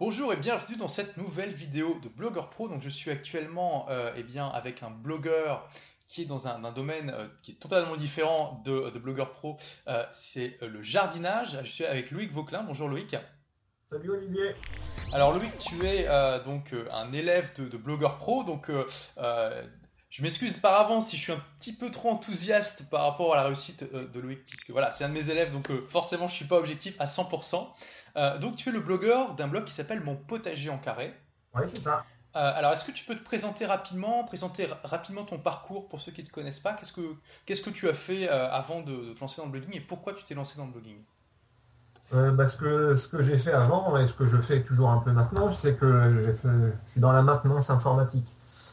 Bonjour et bienvenue dans cette nouvelle vidéo de Blogueur Pro. Donc je suis actuellement euh, eh bien, avec un blogueur qui est dans un, domaine euh, qui est totalement différent de, de Blogueur Pro. Euh, c'est le jardinage. Je suis avec Loïc Vauclin. Bonjour Loïc. Salut Olivier. Alors Loïc, tu es donc un élève de, de Blogueur Pro. Donc je m'excuse par avance si je suis un petit peu trop enthousiaste par rapport à la réussite de Loïc, puisque voilà, c'est un de mes élèves, donc forcément je ne suis pas objectif à 100%. Euh, donc tu es le blogueur d'un blog qui s'appelle Mon potager en carré. Oui, c'est ça. Euh, alors, est-ce que tu peux te présenter rapidement, présenter rapidement ton parcours pour ceux qui ne te connaissent pas? Qu'est-ce que qu'est-ce que tu as fait euh, avant de, te lancer dans le blogging et pourquoi tu t'es lancé dans le blogging? Bah, ce que, ce que j'ai fait avant et ce que je fais toujours un peu maintenant, c'est que je suis dans la maintenance informatique.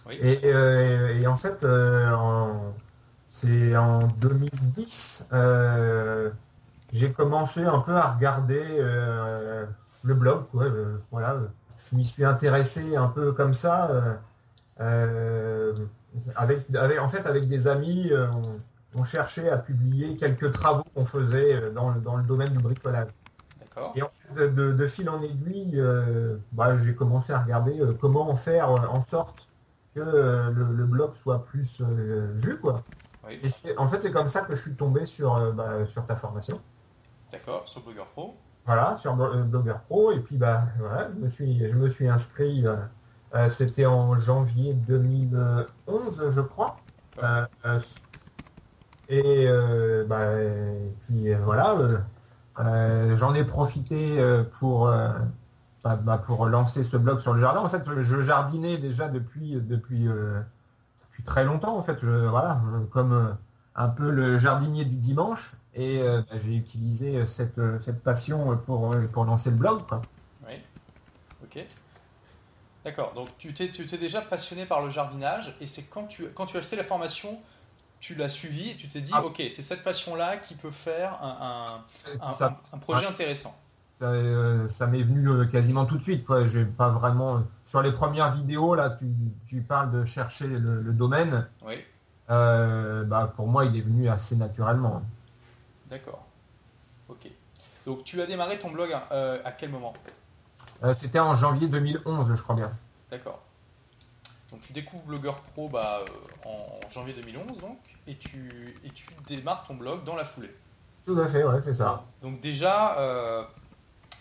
Et, en fait, c'est en 2010, j'ai commencé un peu à regarder euh, le blog. Euh, voilà, je m'y suis intéressé un peu comme ça. Euh, avec, en fait, avec des amis, on, cherchait à publier quelques travaux qu'on faisait dans le, dans le domaine du bricolage. Et en fait, de, fil en aiguille, bah, j'ai commencé à regarder comment faire en sorte que le, blog soit plus vu. Quoi. Et en fait, c'est comme ça que je suis tombé sur, bah, sur ta formation. D'accord, sur Blogger Pro. Voilà, sur euh, Blogger Pro. Et puis, bah, voilà, je me suis, je me suis inscrit, euh, euh, c'était en janvier 2011, je crois. et, bah, puis, voilà, j'en ai profité pour, bah, bah, pour lancer ce blog sur le jardin. En fait, je jardinais déjà depuis, depuis, depuis très longtemps, en fait. voilà, comme un peu le jardinier du dimanche. Et euh, bah, j'ai utilisé euh, cette, euh, cette passion pour, pour lancer le blog. Oui, ok. D'accord, donc tu t'es, tu t'es déjà passionné par le jardinage et c'est quand tu, quand tu as acheté la formation, tu l'as suivi et tu t'es dit, ah. ok, c'est cette passion-là qui peut faire un, un, un, projet intéressant. Ça, m'est venu quasiment tout de suite. Quoi. J'ai pas vraiment. Sur les premières vidéos, là, tu, tu parles de chercher le, le domaine. Oui. bah, pour moi, il est venu assez naturellement. D'accord. Ok. Donc tu as démarré ton blog euh, à quel moment? Euh, C'était en janvier 2011, je crois bien. D'accord. Donc tu découvres Blogueur Pro bah, euh, en janvier 2011 donc, et tu, et tu démarres ton blog dans la foulée. Tout à fait, ouais, c'est ça. Donc déjà,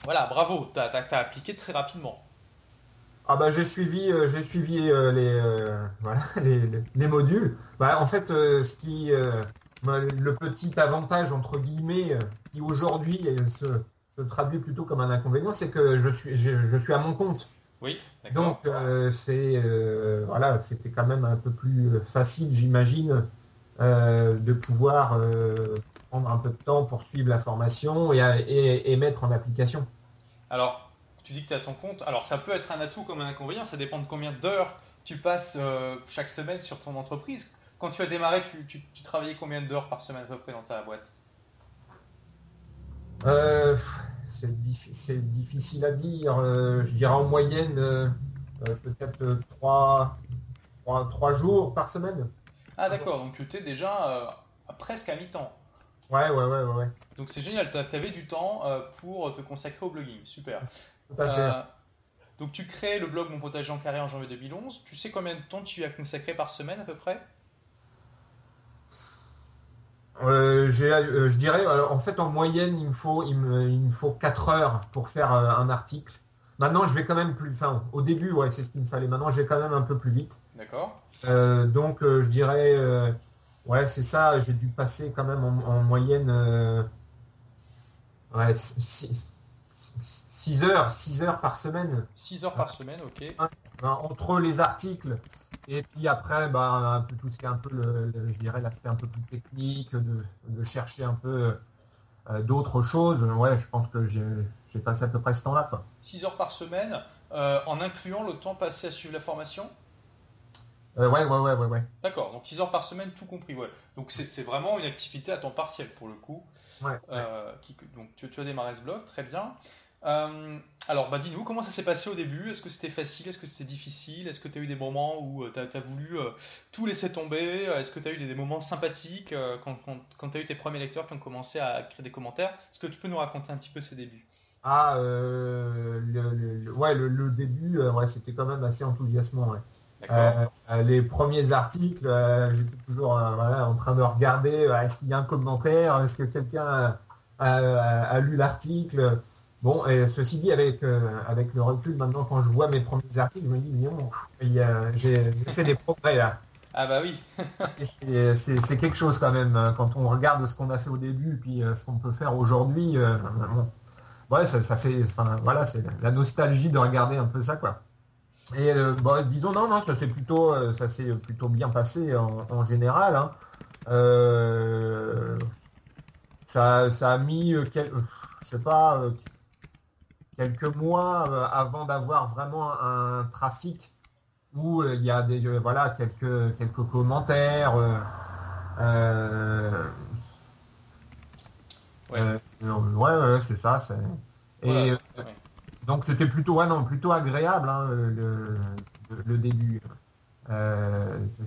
voilà, bravo, tu as, appliqué très rapidement. Ah bah j'ai suivi, j'ai suivi les, voilà, les, les, modules. Bah, en fait, ce qui le petit avantage, entre guillemets, euh, qui aujourd'hui se, traduit plutôt comme un inconvénient, c'est que je suis, je, suis à mon compte. Oui. Donc euh, c'est euh, voilà, c'était quand même un peu plus facile, j'imagine, de pouvoir prendre un peu de temps pour suivre la formation et, et, mettre en application. Alors, tu dis que tu es à ton compte. Alors, ça peut être un atout comme un inconvénient. Ça dépend de combien d'heures tu passes chaque semaine sur ton entreprise. Quand tu as démarré, tu, travaillais combien d'heures par semaine à peu près dans ta boîte euh, C'est difficile à dire. Euh, je dirais en moyenne euh, peut-être 3, jours par semaine. Ah d'accord, donc tu étais déjà presque à mi-temps. Ouais, ouais, ouais, ouais. Donc c'est génial, tu avais du temps pour te consacrer au blogging, super. donc tu crées le blog Mon potager en carré en janvier 2011. Tu sais combien de temps tu y as consacré par semaine à peu près? Euh, euh, je dirais, euh, en fait, en moyenne, il me faut, il me, faut 4 heures pour faire un article. Maintenant, je vais quand même plus. Enfin, au début, ouais, c'est ce qu'il me fallait. Maintenant, je vais quand même un peu plus vite. D'accord. donc, je dirais, ouais, c'est ça. J'ai dû passer quand même en, moyenne, ouais, 6 heures, 6 heures par semaine. 6 heures par semaine, ok. Entre les articles et puis après, bah, un peu tout ce qui est un peu, le, je dirais, l'aspect un peu plus technique, de, chercher un peu euh, d'autres choses. Ouais, je pense que j'ai passé à peu près ce temps-là. 6 heures par semaine, euh, en incluant le temps passé à suivre la formation? Euh, ouais, ouais, ouais, ouais, ouais. D'accord, donc 6 heures par semaine, tout compris, ouais. Donc c'est vraiment une activité à temps partiel pour le coup. Ouais. donc tu, tu, as démarré ce blog, très bien. Euh, alors, bah, dis-nous, comment ça s'est passé au début? Est-ce que c'était facile? Est-ce que c'était difficile? Est-ce que tu as eu des moments où euh, tu as, voulu euh, tout laisser tomber? Est-ce que tu as eu des, moments sympathiques quand, tu as eu tes premiers lecteurs qui ont commencé à créer des commentaires? Est-ce que tu peux nous raconter un petit peu ces débuts? Ah, le, ouais, le, début, ouais, c'était quand même assez enthousiasmant. les premiers articles, j'étais toujours en train de regarder, est-ce qu'il y a un commentaire, est-ce que quelqu'un a, lu l'article? Bon, et ceci dit, avec, avec le recul, maintenant, quand je vois mes premiers articles, je me dis, non, j'ai fait des progrès là. Ah bah oui. c'est quelque chose quand même hein, quand on regarde ce qu'on a fait au début puis euh, ce qu'on peut faire aujourd'hui. Euh, ouais, ça, fait, enfin, voilà, c'est la nostalgie de regarder un peu ça quoi. Et euh, disons non non, ça s'est plutôt, ça s'est plutôt bien passé en, général. Hein. ça, ça a mis, je sais pas, quelques mois avant d'avoir vraiment un trafic où euh, il y a des euh, voilà quelques quelques commentaires. Euh, ouais, ouais, c'est ça. Et donc c'était plutôt ouais, non plutôt agréable hein, le, début.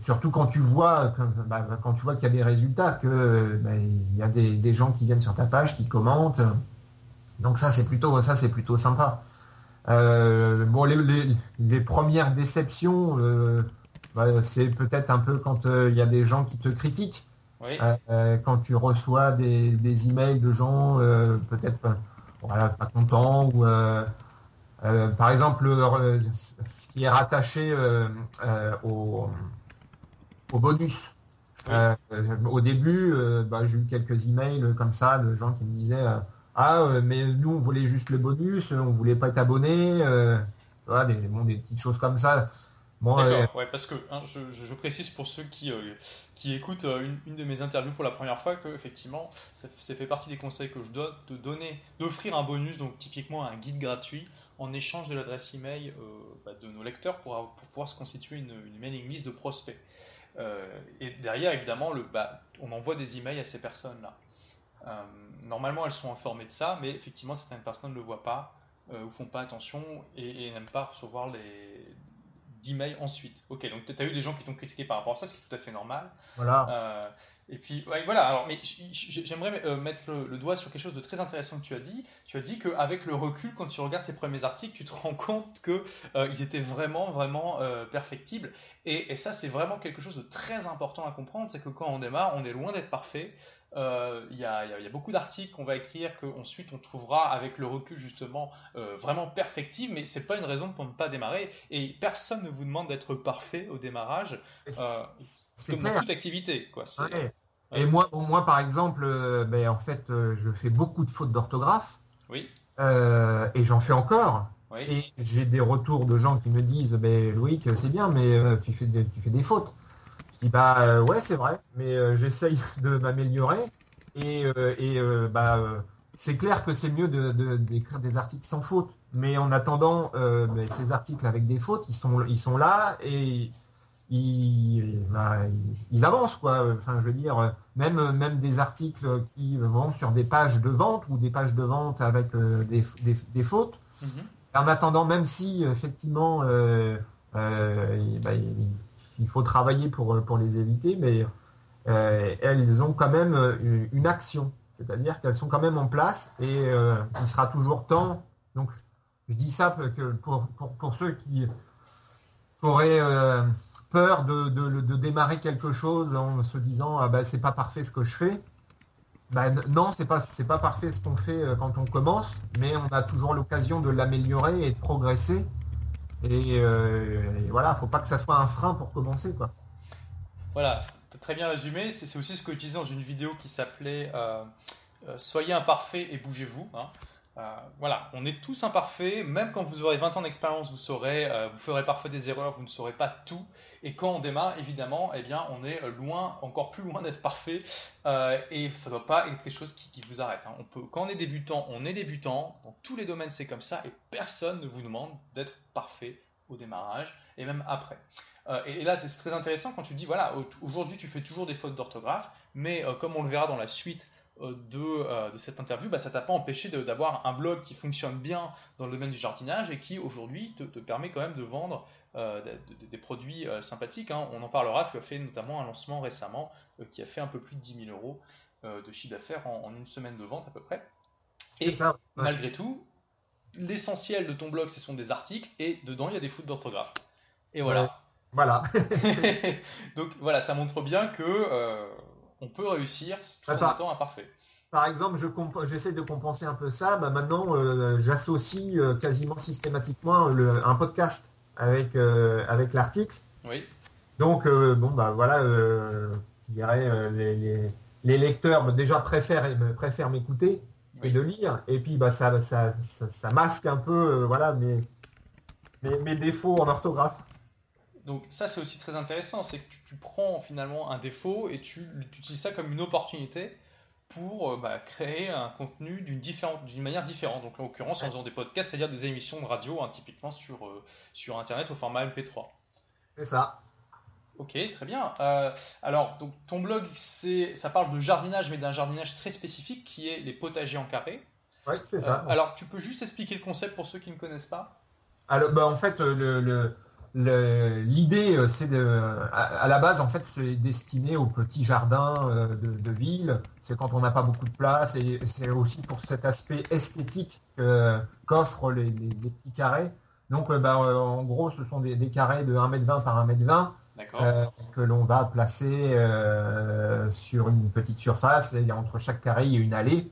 surtout quand tu vois bah, quand, tu vois qu'il y a des résultats que bah, il y a des, des, gens qui viennent sur ta page qui commentent donc ça c'est plutôt ça c'est plutôt sympa euh, bon, les, premières déceptions, euh, bah, c'est peut-être un peu quand euh, il y a des gens qui te critiquent. quand tu reçois des, des emails de gens peut-être voilà, pas contents ou par exemple ce qui est rattaché au, au, bonus. au début, bah, j'ai eu quelques emails comme ça de gens qui me disaient ah, euh, mais nous, on voulait juste le bonus, on voulait pas être abonné. Euh, des, petites choses comme ça. Bon, parce que hein, je, précise pour ceux qui, euh, écoutent une, de mes interviews pour la première fois que effectivement, ça, fait partie des conseils que je dois te donner, d'offrir un bonus, donc typiquement un guide gratuit, en échange de l'adresse email bah, de nos lecteurs pour, pouvoir se constituer une, une mailing list de prospects. et derrière, évidemment, le, bah, on envoie des emails à ces personnes-là. Euh, normalement, elles sont informées de ça, mais effectivement, certaines personnes ne le voient pas euh, ou font pas attention et, n'aiment pas recevoir les d'emails ensuite. Ok, donc tu as eu des gens qui t'ont critiqué par rapport à ça, ce qui est tout à fait normal. Voilà. Euh, et puis, voilà, alors, mais j'aimerais mettre le, doigt sur quelque chose de très intéressant que tu as dit. Tu as dit qu'avec le recul, quand tu regardes tes premiers articles, tu te rends compte qu'ils ils étaient vraiment, vraiment perfectibles. Et, et ça, c'est vraiment quelque chose de très important à comprendre, c'est que quand on démarre, on est loin d'être parfait. Euh, il y, a, beaucoup d'articles qu'on va écrire qu'ensuite on trouvera avec le recul justement euh, vraiment perfectible, mais c'est pas une raison pour ne pas démarrer. Et personne ne vous demande d'être parfait au démarrage, euh, comme dans toute activité. Quoi. Et moi, moi, par exemple, ben, en fait, je fais beaucoup de fautes d'orthographe. Oui. et j'en fais encore. Et j'ai des retours de gens qui me disent, ben, Loïc, c'est bien, mais tu, fais tu fais des fautes bah euh, ouais c'est vrai, mais euh, j'essaye de m'améliorer et, euh, bah c'est clair que c'est mieux d'écrire des articles sans faute, mais en attendant ces articles avec des fautes, ils sont ils sont là et ils, bah, ils, avancent quoi. Enfin je veux dire même même des articles qui vont sur des pages de vente ou des pages de vente avec des, fautes. Mm-hmm. En attendant, même si effectivement bah, il faut travailler pour, euh, pour les éviter, mais euh, elles ont quand même euh, une, action. C'est-à-dire qu'elles sont quand même en place et il sera toujours temps. Donc, je dis ça que pour, pour, ceux qui auraient peur de, démarrer quelque chose en se disant ah ben c'est pas parfait ce que je fais. Ben, non, c'est pas pas parfait ce qu'on fait quand on commence, mais on a toujours l'occasion de l'améliorer et de progresser. Et, euh, et, voilà, faut pas que ça soit un frein pour commencer, quoi. Voilà, très bien résumé. C'est aussi ce que je disais dans une vidéo qui s'appelait euh, euh, Soyez imparfait et bougez-vous. Hein. Voilà, on est tous imparfaits, même quand vous aurez 20 ans d'expérience, vous saurez, vous ferez parfois des erreurs, vous ne saurez pas tout. Et quand on démarre, évidemment, eh bien, on est loin, encore plus loin d'être parfait, et ça ne doit pas être quelque chose qui, vous arrête. Hein. On peut, quand on est débutant, on est débutant. Dans tous les domaines, c'est comme ça, et personne ne vous demande d'être parfait au démarrage et même après. Euh, et, là, c'est très intéressant quand tu dis, voilà, aujourd'hui tu fais toujours des fautes d'orthographe, mais euh, comme on le verra dans la suite euh, de, de, cette interview, bah, ça t'a pas empêché d'avoir un blog qui fonctionne bien dans le domaine du jardinage et qui aujourd'hui te, permet quand même de vendre des produits sympathiques. Hein. On en parlera, tu as fait notamment un lancement récemment qui a fait un peu plus de 10 000 euros de chiffre d'affaires en, une semaine de vente à peu près. Et malgré tout, l'essentiel de ton blog, ce sont des articles, et dedans, il y a des fautes d'orthographe. Et voilà. voilà. Donc voilà, ça montre bien que euh, on peut réussir tout en étant imparfait. Par exemple, j'essaie de compenser un peu ça. Bah, maintenant, j'associe quasiment systématiquement un podcast avec, avec l'article. Oui. Donc, bon, bah voilà, je dirais, les, les, lecteurs bah, déjà préfèrent, préfèrent m'écouter et de lire. Et puis bah, ça, ça, ça, masque un peu euh, voilà, mes, mes, défauts en orthographe. Donc ça c'est aussi très intéressant, c'est que tu, prends finalement un défaut et tu, utilises ça comme une opportunité pour euh, bah, créer un contenu d'une d'une manière différente. Donc en l'occurrence en faisant des podcasts, c'est-à-dire des émissions de radio, hein, typiquement sur, euh, sur Internet au format MP3. C'est ça. Ok, très bien. Euh, alors, donc, ton blog, c'est, ça parle de jardinage, mais d'un jardinage très spécifique qui est les potagers en carré. Oui, c'est ça. Euh, alors, tu peux juste expliquer le concept pour ceux qui ne connaissent pas? Alors, bah, En fait, le, l'idée, euh, c'est de, à, la base, en fait, c'est destiné aux petits jardins de, ville. C'est quand on n'a pas beaucoup de place et c'est aussi pour cet aspect esthétique qu'offrent les, petits carrés. Donc, bah, en gros, ce sont des, des carrés de 1m20 par 1m20 euh, que l'on va placer euh, sur une petite surface. A, entre chaque carré, il y a une allée.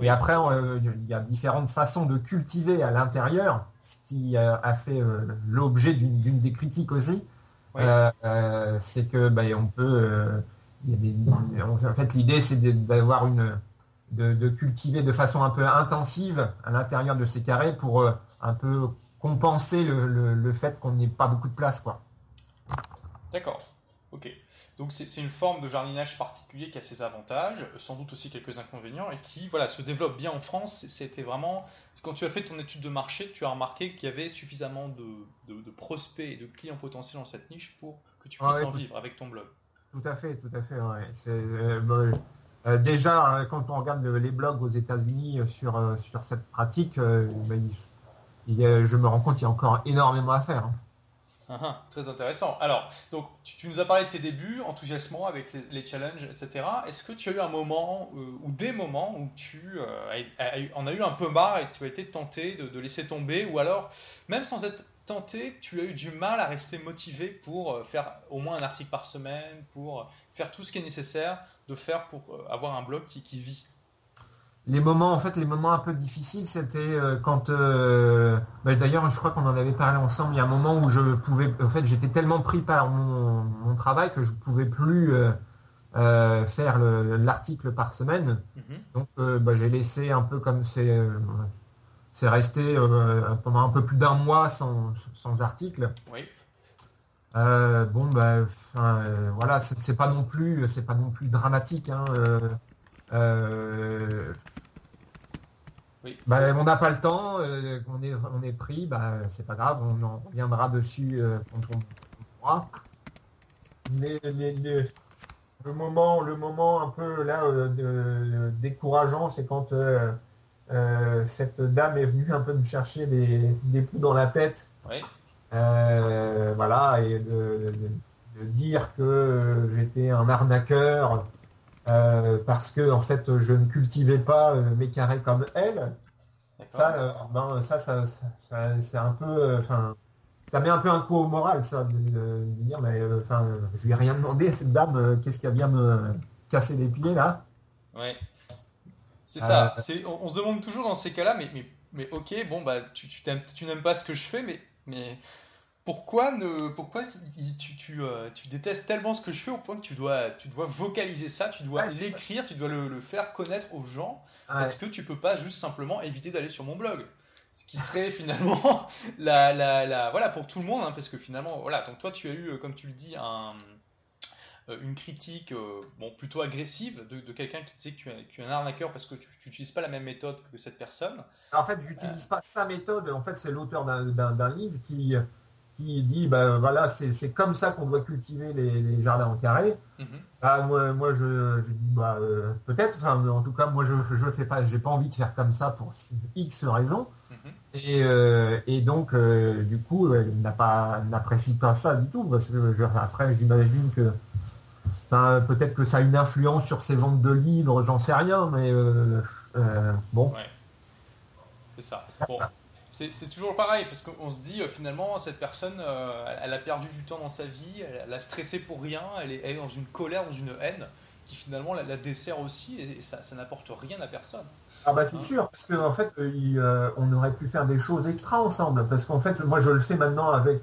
Et après, euh, il y a différentes façons de cultiver à l'intérieur, ce qui a fait l'objet d'une des critiques aussi. c'est que ben, on peut. en fait, l'idée, c'est d'avoir une. De, cultiver de façon un peu intensive à l'intérieur de ces carrés pour un peu compenser le, le fait qu'on n'ait pas beaucoup de place. quoi. D'accord. Ok. Donc c'est une forme de jardinage particulier qui a ses avantages, sans doute aussi quelques inconvénients, et qui voilà, se développe bien en France. C'était vraiment, quand tu as fait ton étude de marché, tu as remarqué qu'il y avait suffisamment de, de, prospects et de clients potentiels dans cette niche pour que tu puisses en vivre avec ton blog. Tout à fait, tout à fait. Euh, euh, déjà, hein, quand on regarde les blogs aux États-Unis euh, sur, cette pratique, je me rends compte qu'il y a encore énormément à faire. Hein. Ah, très intéressant. Alors, donc, tu, nous as parlé de tes débuts, enthousiasmant avec les, challenges, etc. Est-ce que tu as eu un moment euh, ou des moments où tu euh, en as eu un peu marre et tu as été tenté de, laisser tomber, ou alors, même sans être tenté, tu as eu du mal à rester motivé pour euh, faire au moins un article par semaine, pour faire tout ce qui est nécessaire de faire pour avoir un blog qui vit? Les moments, en fait, les moments un peu difficiles, c'était euh, quand, euh, bah, d'ailleurs, je crois qu'on en avait parlé ensemble. Il y a un moment où je pouvais, en fait, j'étais tellement pris par mon, travail que je pouvais plus euh, faire l'article par semaine. Mhm. Donc, bah, j'ai laissé un peu comme c'est, c'est resté pendant un peu plus d'un mois sans, article. Oui. bon, bah, voilà, c'est pas non plus, c'est pas non plus dramatique. Hein, euh, bah, on n'a pas le temps, euh, on, est, on est pris, bah, c'est pas grave, on en reviendra dessus euh, quand on, pourra. Mais, le moment, le moment un peu là décourageant, c'est quand cette dame est venue un peu me chercher des, des coups dans la tête. voilà, et de, dire que j'étais un arnaqueur, euh, parce que en fait je ne cultivais pas euh, mes carrés comme elle. Ça, euh, ben, ça, ça, c'est un peu, enfin, ça met un peu un coup au moral, ça, de, dire, mais enfin, je lui ai rien demandé à cette dame, qu'est-ce qu'elle vient me casser les pieds là? Ouais. C'est ça. On, on, se demande toujours dans ces cas-là, mais, mais, mais ok, bon bah, tu, tu n'aimes pas ce que je fais, mais, mais pourquoi, ne, pourquoi tu, tu, euh, tu, détestes tellement ce que je fais au point que tu dois, tu dois vocaliser ça, tu dois l'écrire, tu dois le, faire connaître aux gens Est-ce que tu peux pas juste simplement éviter d'aller sur mon blog Ce qui serait finalement la, la, la, voilà pour tout le monde, hein, parce que finalement, voilà, donc toi tu as eu, euh, comme tu le dis, un, euh, une critique bon, plutôt agressive de, quelqu'un qui disait que tu es, tu es un arnaqueur parce que tu n'utilises pas la même méthode que cette personne. En fait, j'utilise pas sa méthode. En fait, c'est l'auteur d'un livre qui qui dit ben voilà c'est comme ça qu'on doit cultiver les, jardins en carré. Mhm. Bah, moi, moi je, dis bah euh, peut-être enfin en tout cas moi je je fais pas j'ai pas envie de faire comme ça pour x raisons mhm. et, euh, et, donc euh, du coup elle n'a pas n'apprécie pas ça du tout parce que après j'imagine que peut-être que ça a une influence sur ses ventes de livres j'en sais rien mais bon c'est ça bon c'est toujours pareil, parce qu'on se dit finalement, cette personne, elle a perdu du temps dans sa vie, elle, a stressé pour rien, elle est, dans une colère, dans une haine, qui finalement la, dessert aussi, et, ça, n'apporte rien à personne. Ah bah c'est hein sûr, parce qu'en en fait, on aurait pu faire des choses extra ensemble, parce qu'en fait, moi je le fais maintenant avec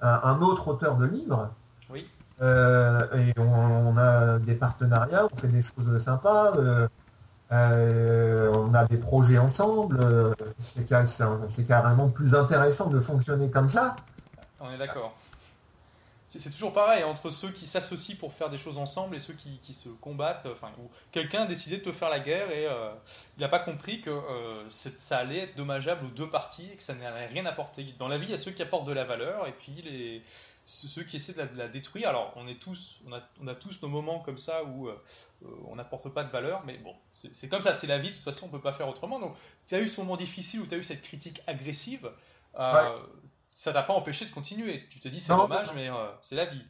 un autre auteur de livre. Oui. et on, a des partenariats, on fait des choses sympas. Euh, on a des projets ensemble. Euh, c'est carrément plus intéressant de fonctionner comme ça. On est d'accord. C'est toujours pareil entre ceux qui s'associent pour faire des choses ensemble et ceux qui, se combattent. Enfin, quelqu'un a décidé de te faire la guerre et euh, il n'a pas compris que ça allait être dommageable aux deux parties et que ça n'allait rien apporter. Dans la vie, il y a ceux qui apportent de la valeur et puis les, ceux qui essaient de la, détruire. Alors, on est tous, on a, tous nos moments comme ça où euh, on n'apporte pas de valeur, mais bon, c'est comme ça, c'est la vie. De toute façon, on peut pas faire autrement. Donc, tu as eu ce moment difficile où tu as eu cette critique agressive. Euh, ça t'a pas empêché de continuer. Tu te dis, c'est dommage, mais euh, c'est la vie.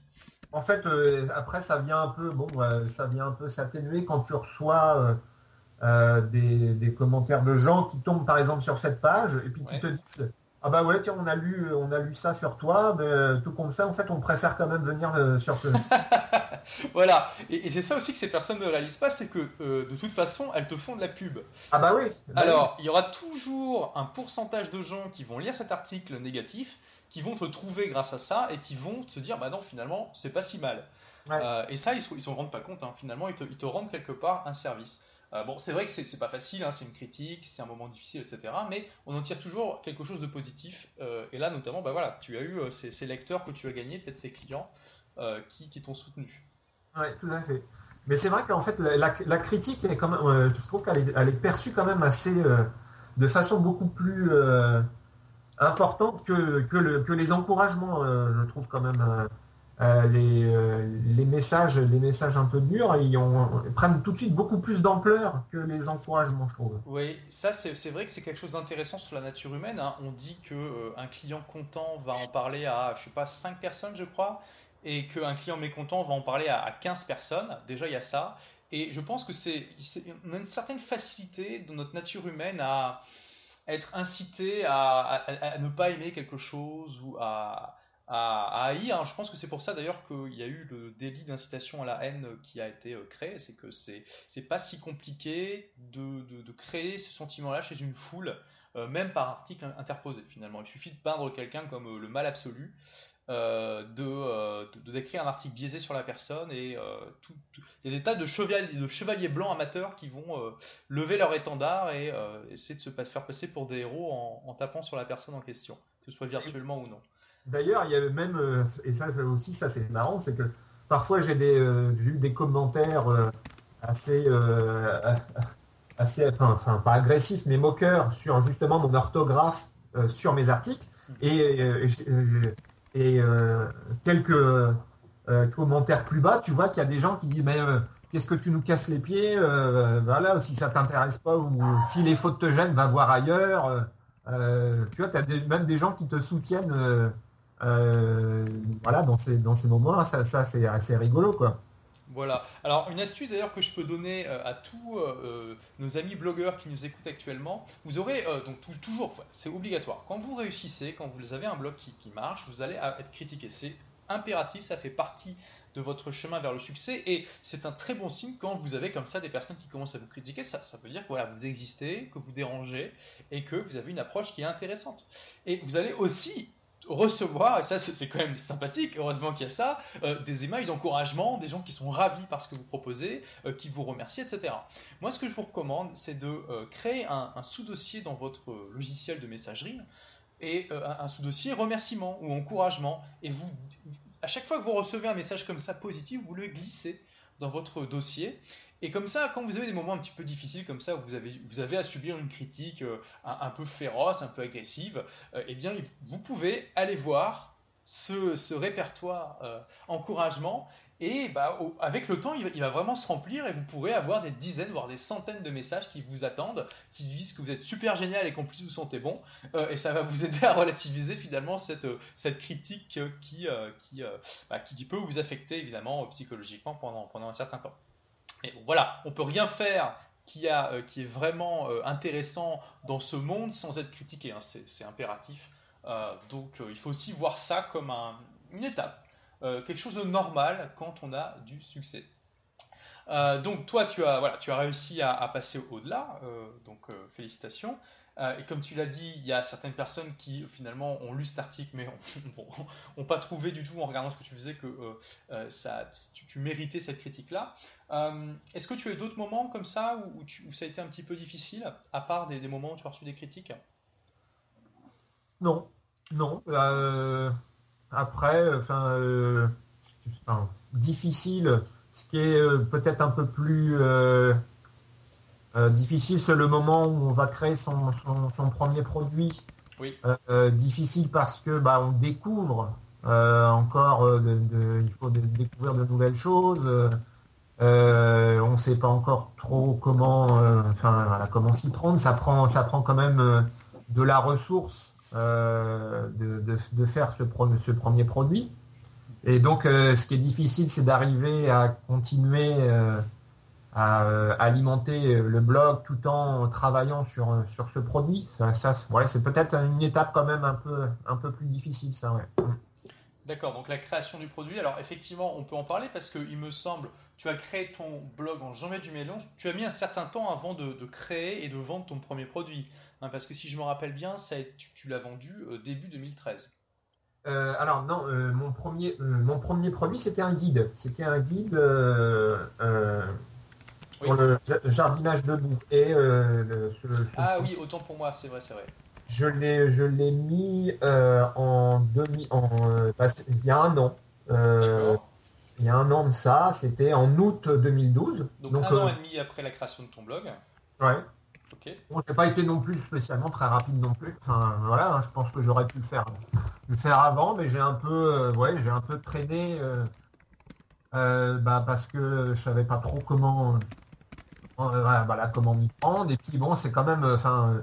En fait, après, ça vient un peu, bon, ça vient un peu s'atténuer quand tu reçois des, des, commentaires de gens qui tombent, par exemple, sur cette page et puis qui te disent ah bah ouais, tiens, on a lu, on a lu ça sur toi, mais euh, tout comme ça, en fait, on préfère quand même venir euh, sur toi. voilà, et, c'est ça aussi que ces personnes ne réalisent pas, c'est que euh, de toute façon, elles te font de la pub. Ah bah oui. Bah Alors, il y aura toujours un pourcentage de gens qui vont lire cet article négatif, qui vont te trouver grâce à ça et qui vont se dire, bah non, finalement, c'est pas si mal. et ça, ils ne se rendent pas compte. Hein. Finalement, ils te rendent quelque part un service. Euh, bon, c'est vrai que c'est pas facile, hein, c'est une critique, c'est un moment difficile, etc. Mais on en tire toujours quelque chose de positif. Euh, et là, notamment, bah voilà, tu as eu euh, ces, lecteurs que tu as gagnés, peut-être ces clients qui, t'ont soutenu. Oui, tout à fait. Mais c'est vrai qu'en fait, la, critique, est quand même, je trouve qu'elle est, perçue quand même assez, de façon beaucoup plus importante que, que, les encouragements, je trouve quand même. Euh, euh, les, messages, les messages un peu durs, ils, prennent tout de suite beaucoup plus d'ampleur que les encouragements, je trouve. Oui, ça c'est vrai que c'est quelque chose d'intéressant sur la nature humaine. Hein. On dit que euh, un client content va en parler à, je sais pas, 5 personnes, je crois, et qu'un client mécontent va en parler à, 15 personnes. Déjà, il y a ça. Et je pense que c'est, une certaine facilité dans notre nature humaine à être incité à ne pas aimer quelque chose ou à à, haïr. Hein. Je pense que c'est pour ça d'ailleurs qu'il y a eu le délit d'incitation à la haine qui a été euh, créé. C'est que c'est pas si compliqué de, créer ce sentiment-là chez une foule, euh, même par article interposé finalement. Il suffit de peindre quelqu'un comme euh, le mal absolu. de, décrire un article biaisé sur la personne et il y a des tas de chevaliers, blancs amateurs qui vont lever leur étendard et essayer de se faire passer pour des héros en tapant sur la personne en question, que ce soit virtuellement ou non. D'ailleurs, il y a même, euh, et ça, aussi, ça c'est marrant, c'est que parfois j'ai des, euh, eu des commentaires euh, assez, assez enfin, pas agressifs, mais moqueurs sur justement mon orthographe sur mes articles. Et, et, quelques commentaires plus bas, tu vois qu'il y a des gens qui disent mais qu'est-ce que tu nous casses les pieds Voilà, si ça t'intéresse pas ou si les fautes te gênent, va voir ailleurs. tu vois, tu as même des gens qui te soutiennent euh, voilà, dans ces, dans ces moments-là, ça, c'est assez rigolo, quoi. Voilà. Alors, une astuce d'ailleurs que je peux donner euh, à tous euh, nos amis blogueurs qui nous écoutent actuellement, vous aurez donc toujours, c'est obligatoire, quand vous réussissez, quand vous avez un blog qui, qui marche, vous allez être critiqué. C'est impératif, ça fait partie de votre chemin vers le succès et c'est un très bon signe quand vous avez comme ça des personnes qui commencent à vous critiquer. Ça, ça veut dire que voilà, vous existez, que vous dérangez et que vous avez une approche qui est intéressante. Et vous allez aussi recevoir, et ça c'est quand même sympathique, heureusement qu'il y a ça, euh, des emails d'encouragement, des gens qui sont ravis par ce que vous proposez, euh, qui vous remercient, etc. Moi ce que je vous recommande, c'est de euh, créer un, sous-dossier dans votre logiciel de messagerie, et un, sous-dossier remerciement ou encouragement, et vous, à chaque fois que vous recevez un message comme ça positif, vous le glissez dans votre dossier, et comme ça, quand vous avez des moments un petit peu difficiles comme ça, où vous avez, à subir une critique euh, un, peu féroce, un peu agressive, euh, eh bien, vous pouvez aller voir ce, répertoire euh, encouragement et bah, avec le temps, il va, vraiment se remplir et vous pourrez avoir des dizaines, voire des centaines de messages qui vous attendent, qui disent que vous êtes super génial et qu'en plus vous sentez bon. et ça va vous aider à relativiser finalement cette, critique bah, qui, peut vous affecter évidemment psychologiquement pendant un certain temps. Mais voilà, on peut rien faire qui, qui est vraiment intéressant dans ce monde sans être critiqué. Hein. C'est impératif. donc il faut aussi voir ça comme une étape, quelque chose de normal quand on a du succès. donc toi, tu as, voilà, tu as réussi à, passer au-delà, donc félicitations. Euh, et comme tu l'as dit, il y a certaines personnes qui finalement ont lu cet article mais n'ont pas trouvé du tout en regardant ce que tu faisais que euh, euh, ça, tu, méritais cette critique-là. Est-ce que tu as eu d'autres moments comme ça où, ça a été un petit peu difficile, à part des, moments où tu as reçu des critiques? Non, non. après, enfin, difficile, ce qui est peut-être un peu plus euh, difficile, c'est le moment où on va créer son, premier produit. Oui. Euh, euh, difficile parce que bah, on découvre encore, il faut découvrir de nouvelles choses. on ne sait pas encore trop comment, enfin, comment s'y prendre. Ça prend, ça prend quand même de la ressource de, faire ce, ce, premier produit. Et donc, ce qui est difficile, c'est d'arriver à continuer à euh, alimenter le blog tout en travaillant sur, sur ce produit. Ça, ça c'est peut-être une étape quand même un peu, un peu plus difficile, ça. Ouais. D'accord, donc la création du produit. Alors effectivement, on peut en parler parce qu'il me semble, tu as créé ton blog en janvier du mélange. Tu as mis un certain temps avant de, créer et de vendre ton premier produit. Hein, parce que si je me rappelle bien, ça, tu, l'as vendu euh, début 2013. Euh, alors non, mon, premier, mon premier produit, c'était un guide. C'était un guide pour le jardinage debout. Et, euh, ah oui, autant pour moi, c'est vrai, c'est vrai. Je l'ai, je l'ai mis euh, en demi, en, euh, bah, il y a un an. il y a un an de ça, c'était en août 2012. Donc, un an et demi après la création de ton blog. Ouais. Ok. Bon, c'est pas été non plus spécialement très rapide non plus. Enfin, voilà, hein, je pense que j'aurais pu le faire, le faire avant, mais j'ai un peu, ouais, j'ai un peu traîné. bah, parce que je savais pas trop comment euh, voilà, comment m'y prendre. Et puis bon, c'est quand même, euh, enfin,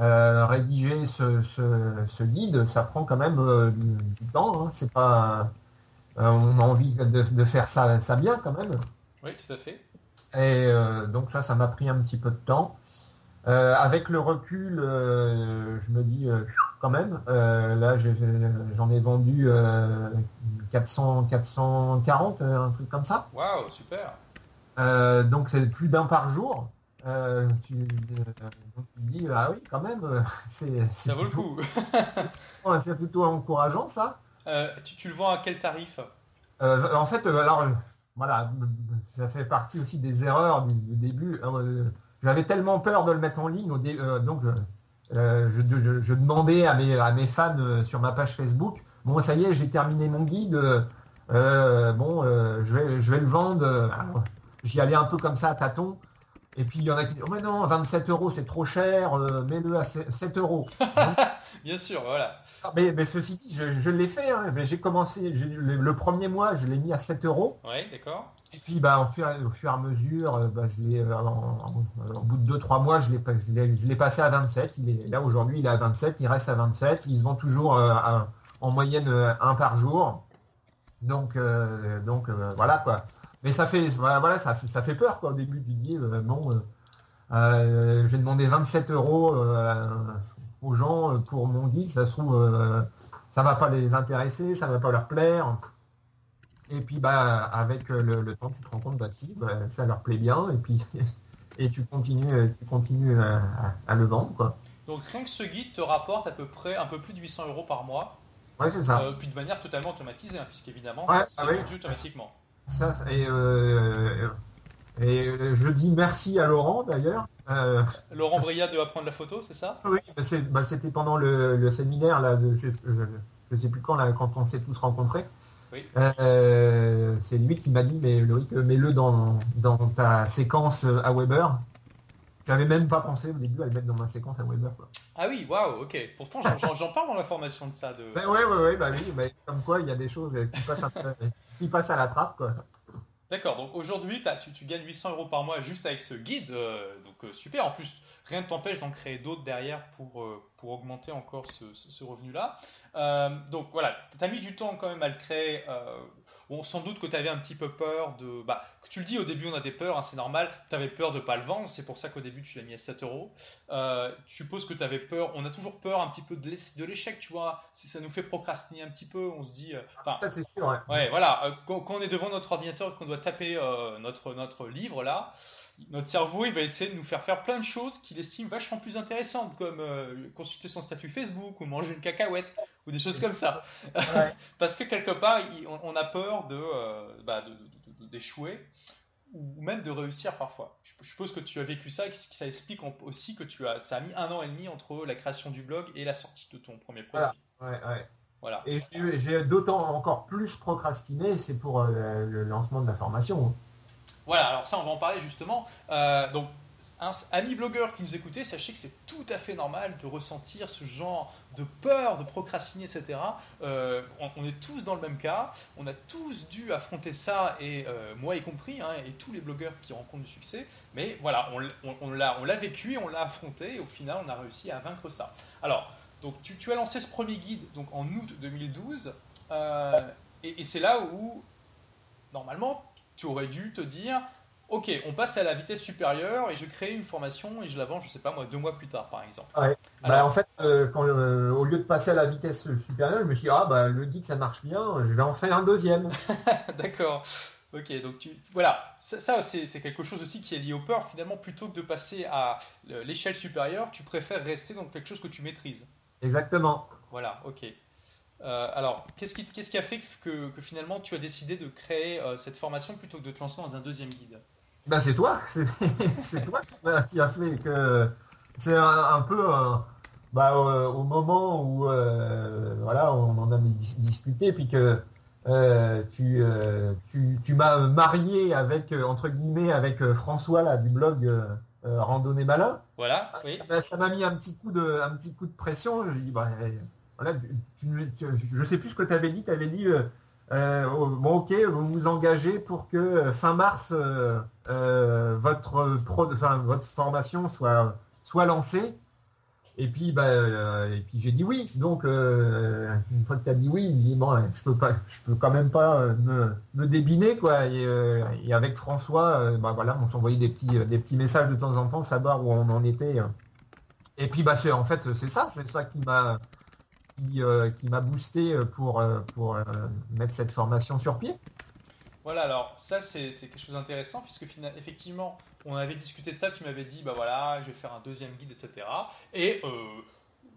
euh, rédiger ce, guide, ça prend quand même du, temps. Hein. C'est pas, on a envie de, faire ça, ça bien quand même. Oui, tout à fait. Et donc ça, ça m'a pris un petit peu de temps. avec le recul, je me dis quand même, là j'en ai, vendu 400, 440, un truc comme ça. Waouh, super. Euh, donc c'est plus d'un par jour. Euh, tu, euh, dis ah oui quand même c'est ça vaut le coup. C'est plutôt encourageant ça. Tu, le vends à quel tarif? En fait alors voilà ça fait partie aussi des erreurs du, début. J'avais tellement peur de le mettre en ligne donc je, demandais à mes, à mes fans sur ma page Facebook. Bon ça y est j'ai terminé mon guide. Bon je, vais, je vais le vendre J'y allais un peu comme ça à tâtons. Et puis il y en a qui disent oh, mais non, 27 euros c'est trop cher, euh, mets-le à 7 euros. Bien sûr, voilà. Ah, mais, ceci dit, je, l'ai fait. Hein. J'ai commencé le, premier mois, je l'ai mis à 7 euros. Oui, d'accord. Et puis bah, au, fur, au fur et à mesure, euh, bah, je l'ai, euh, au bout de 2-3 mois, je l'ai, passé à 27. Il est, là aujourd'hui, il est à 27, il reste à 27. Il se vend toujours en moyenne un par jour. Donc, donc voilà quoi. Mais ça fait, voilà, ça fait, ça fait peur quoi. Au début, tu dis euh, bon, euh, euh, j'ai demandé 27 euros aux gens pour mon guide. Ça se trouve, ça va pas les intéresser, ça va pas leur plaire. Et puis bah avec le, temps, tu te rends compte bah, si, bah, ça leur plaît bien. Et puis et tu continues, tu continues à, le vendre quoi. Donc rien que ce guide te rapporte à peu près un peu plus de 800 euros par mois. Ouais, c'est ça. puis de manière totalement automatisée, hein, puisqu'évidemment, ouais, c'est ah vendu automatiquement. Ça, et, euh, et je dis merci à Laurent d'ailleurs. Euh, Laurent Bria de Apprendre la photo, c'est ça? Oui, bah, c'était pendant le, séminaire, là, de, je ne sais plus quand, là, quand on s'est tous rencontrés. Euh, c'est lui qui m'a dit, mais Loïc, mets-le dans, dans ta séquence à Weber. J'avais même pas pensé au début à le mettre dans ma séquence à Weber. Ah oui, waouh, ok. Pourtant, j'en parle dans la formation de ça. De... Ben ouais, ouais, ouais, bah oui, mais comme quoi il y a des choses qui passent à, qui passent à la trappe, quoi. D'accord, donc aujourd'hui, tu, tu, gagnes 800 euros par mois juste avec ce guide, euh, donc euh, super. En plus, rien ne t'empêche d'en créer d'autres derrière pour, euh, pour augmenter encore ce, ce revenu-là. donc voilà, tu as mis du temps quand même à le créer. Bon, sans doute que tu avais un petit peu peur de. Bah, que tu le dis, au début, on a des peurs, hein, c'est normal. Tu avais peur de pas le vendre, c'est pour ça qu'au début, tu l'as mis à 7 euros. Euh, je suppose que tu avais peur. On a toujours peur un petit peu de l'échec, tu vois. Ça nous fait procrastiner un petit peu. On se dit. Euh, ça, c'est sûr, ouais. ouais voilà. Euh, quand, on est devant notre ordinateur et qu'on doit taper notre, notre livre, là notre cerveau, il va essayer de nous faire faire plein de choses qu'il estime vachement plus intéressantes, comme consulter son statut Facebook ou manger une cacahuète ou des choses comme ça. Parce que quelque part, on, a peur de, bah, d'échouer ou même de réussir parfois. Je suppose que tu as vécu ça et que ça explique aussi que tu as, ça a mis un an et demi entre la création du blog et la sortie de ton premier produit. Voilà. Et j'ai d'autant encore plus procrastiné, c'est pour euh, le lancement de la formation. Voilà, alors ça on va en parler justement. Euh, donc un, amis blogueurs qui nous écoutez, sachez que c'est tout à fait normal de ressentir ce genre de peur, de procrastiner, etc. Euh, on, est tous dans le même cas, on a tous dû affronter ça, et euh, moi y compris, hein, et tous les blogueurs qui rencontrent du succès, mais voilà, on, on l'a vécu on l'a affronté, et au final on a réussi à vaincre ça. Alors, donc tu, as lancé ce premier guide donc, en août 2012, euh, et, et c'est là où, normalement, tu aurais dû te dire, ok, on passe à la vitesse supérieure et je crée une formation et je la vends, je sais pas moi, deux mois plus tard par exemple. Bah, en fait, euh, quand, euh, au lieu de passer à la vitesse supérieure, je me suis dit, ah bah le dit que ça marche bien, je vais en faire un deuxième. D'accord. Ok, donc tu, voilà, ça, c'est quelque chose aussi qui est lié aux peurs. Finalement, plutôt que de passer à l'échelle supérieure, tu préfères rester dans quelque chose que tu maîtrises. Exactement. Voilà, ok. Euh, alors, qu'est-ce qui, qui, a fait que, finalement tu as décidé de créer cette formation plutôt que de te lancer dans un deuxième guide? Ben c'est toi, c'est toi qui a fait que c'est un, peu bah, au, moment où euh, voilà on en a discuté puis que euh, tu, euh, tu, tu m'as marié avec entre guillemets avec François là du blog Randonnée Malin. Voilà. Ça m'a mis un petit coup de un petit coup de pression. Je dis je sais plus ce que tu avais dit. Tu avais dit euh, bon, ok, vous vous engagez pour que euh, fin mars, euh, votre, formation soit, lancée. Et puis, bah, et puis j'ai dit oui. Donc, une fois que tu as dit oui, il dit bon, je peux peux quand même pas me, débiner quoi. Et, avec François, bah on s'envoyait des petits, des petits messages de temps en temps, savoir où on en était. Et puis, bah, c'est en fait, c'est ça, c'est ça qui m'a, euh, qui, m'a boosté euh, pour, euh, pour mettre cette formation sur pied. Voilà, alors ça c'est quelque chose d'intéressant puisque effectivement on avait discuté de ça, tu m'avais dit bah voilà je vais faire un deuxième guide etc. Et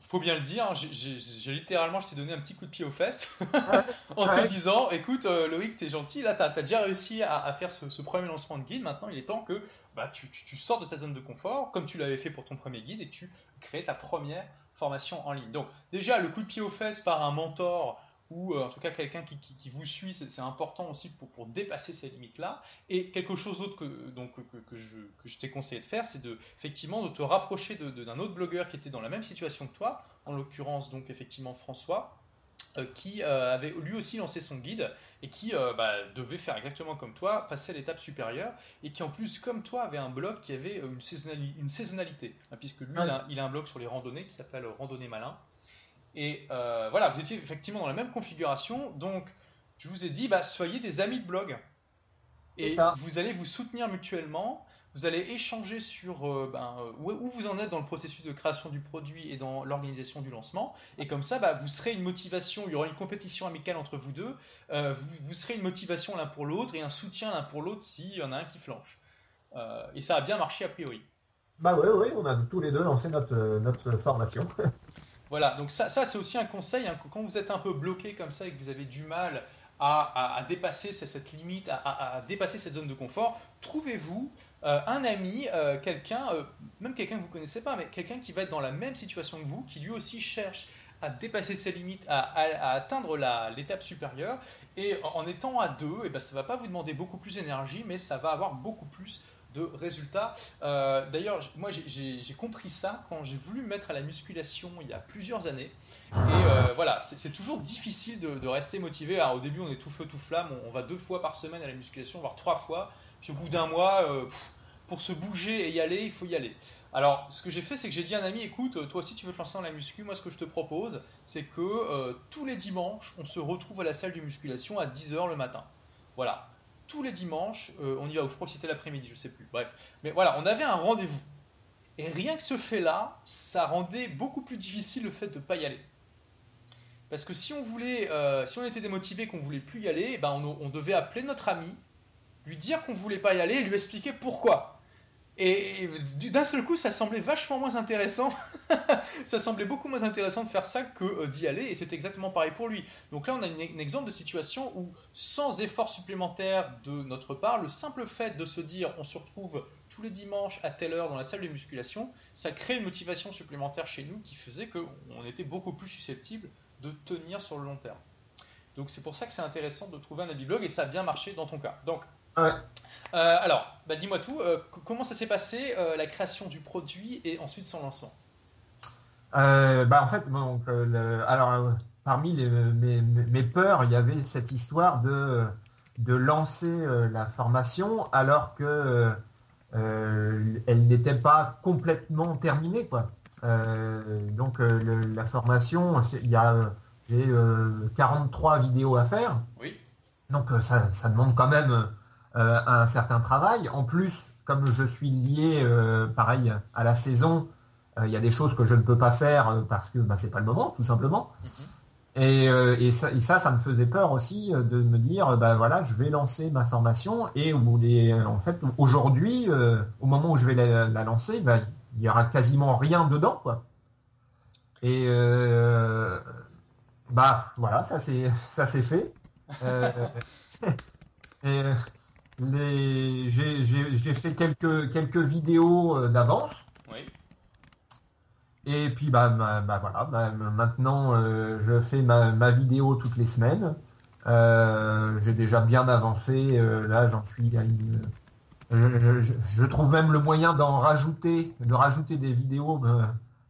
faut bien le dire, hein, j'ai littéralement je t'ai donné un petit coup de pied aux fesses en te disant écoute Loïc t'es gentil là t'as as déjà réussi à, faire ce, premier lancement de guide, maintenant il est temps que bah, tu, tu, sors de ta zone de confort comme tu l'avais fait pour ton premier guide et tu crées ta première en ligne. Donc déjà, le coup de pied aux fesses par un mentor ou euh, en tout cas quelqu'un qui, vous suit, c'est important aussi pour, dépasser ces limites-là. Et quelque chose d'autre que, donc, que, je, t'ai conseillé de faire, c'est de, effectivement de te rapprocher d'un autre blogueur qui était dans la même situation que toi, en l'occurrence donc effectivement François, qui euh, avait lui aussi lancé son guide et qui euh, bah, devait faire exactement comme toi, passer à l'étape supérieure et qui en plus comme toi avait un blog qui avait une, saisonnalité, hein, puisque lui il, a, un blog sur les randonnées qui s'appelle Randonnée Malin. Et voilà, vous étiez effectivement dans la même configuration, donc je vous ai dit, bah, soyez des amis de blog. Et vous allez vous soutenir mutuellement vous allez échanger sur euh, ben, euh, où, vous en êtes dans le processus de création du produit et dans l'organisation du lancement. Et comme ça, bah, vous serez une motivation, il y aura une compétition amicale entre vous deux, euh, vous, serez une motivation l'un pour l'autre et un soutien l'un pour l'autre s'il y en a un qui flanche. et ça a bien marché a priori. Bah oui, oui, on a tous les deux lancé notre, notre formation. voilà, donc ça, ça c'est aussi un conseil, hein, quand vous êtes un peu bloqué comme ça et que vous avez du mal à, dépasser cette limite, à, dépasser cette zone de confort, trouvez-vous euh, un ami, euh, quelqu'un, euh, même quelqu'un que vous connaissez pas, mais quelqu'un qui va être dans la même situation que vous, qui lui aussi cherche à dépasser ses limites, à, atteindre l'étape supérieure, et en, étant à deux, et eh ben, ça va pas vous demander beaucoup plus d'énergie, mais ça va avoir beaucoup plus de résultats. D'ailleurs, moi j'ai compris ça quand j'ai voulu mettre à la musculation il y a plusieurs années. Et voilà, c'est toujours difficile de, rester motivé. au début, on est tout feu, tout flamme, on, va deux fois par semaine à la musculation, voire trois fois. Puis au bout d'un mois, euh, pour se bouger et y aller, il faut y aller. Alors, ce que j'ai fait, c'est que j'ai dit à un ami, écoute, toi aussi tu veux te lancer dans la muscu, moi ce que je te propose, c'est que euh, tous les dimanches, on se retrouve à la salle de musculation à 10h le matin. Voilà. Tous les dimanches, euh, on y va, ou je c'était l'après-midi, je sais plus. Bref. Mais voilà, on avait un rendez-vous. Et rien que ce fait-là, ça rendait beaucoup plus difficile le fait de ne pas y aller. Parce que si on voulait, euh, si on était démotivé, qu'on voulait plus y aller, ben on, devait appeler notre ami, lui dire qu'on voulait pas y aller et lui expliquer pourquoi. Et d'un seul coup, ça semblait vachement moins intéressant. ça semblait beaucoup moins intéressant de faire ça que euh, d'y aller, et c'est exactement pareil pour lui. Donc là, on a un exemple de situation où, sans effort supplémentaire de notre part, le simple fait de se dire on se retrouve tous les dimanches à telle heure dans la salle de musculation, ça crée une motivation supplémentaire chez nous qui faisait qu'on était beaucoup plus susceptible de tenir sur le long terme. Donc c'est pour ça que c'est intéressant de trouver un habit blog, et ça a bien marché dans ton cas. Donc, euh, alors, bah, dis-moi tout. Euh, comment ça s'est passé euh, la création du produit et ensuite son lancement? Bah, en fait, alors parmi mes, peurs, il y avait cette histoire de, de lancer la formation alors que elle n'était pas complètement terminée, quoi. donc la formation, il y a j'ai 43 vidéos à faire. Oui. Donc ça, ça demande quand même un certain travail. En plus, comme je suis lié, euh, pareil, à la saison, euh, il y a des choses que je ne peux pas faire parce que bah, c'est pas le moment, tout simplement. Mhm. Et, ça, ça, me faisait peur aussi de me dire, bah voilà, je vais lancer ma formation et en fait, aujourd'hui, au moment où je vais la, lancer, bah, il y aura quasiment rien dedans, quoi. Et bah voilà, ça c'est ça c'est fait. et, j'ai fait quelques, quelques vidéos euh, d'avance. Oui. Et puis bah, bah, voilà, bah, maintenant euh, je fais ma, vidéo toutes les semaines. Euh, j'ai déjà bien avancé. là j'en suis à une... je, trouve même le moyen d'en rajouter, de rajouter des vidéos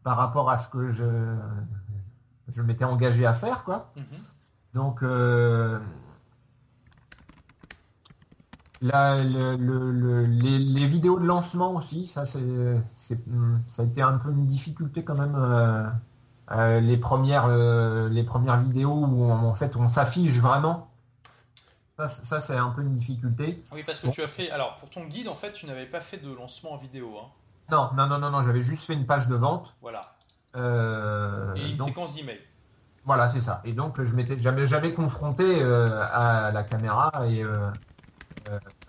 par rapport à ce que je, je m'étais engagé à faire, quoi. Mhm. Donc les, vidéos de lancement aussi, ça, c'est, ça a été un peu une difficulté quand même. Euh, euh, les, premières, euh, les premières vidéos où on, en fait on s'affiche vraiment. Ça, c'est un peu une difficulté. Oui, parce que tu as fait. Alors, pour ton guide, en fait, tu n'avais pas fait de lancement en vidéo. Hein. Non, non, non, non, non, j'avais juste fait une page de vente. Voilà. Et une séquence d'email. Voilà, c'est ça. Et donc, je m'étais jamais, jamais confronté à la caméra et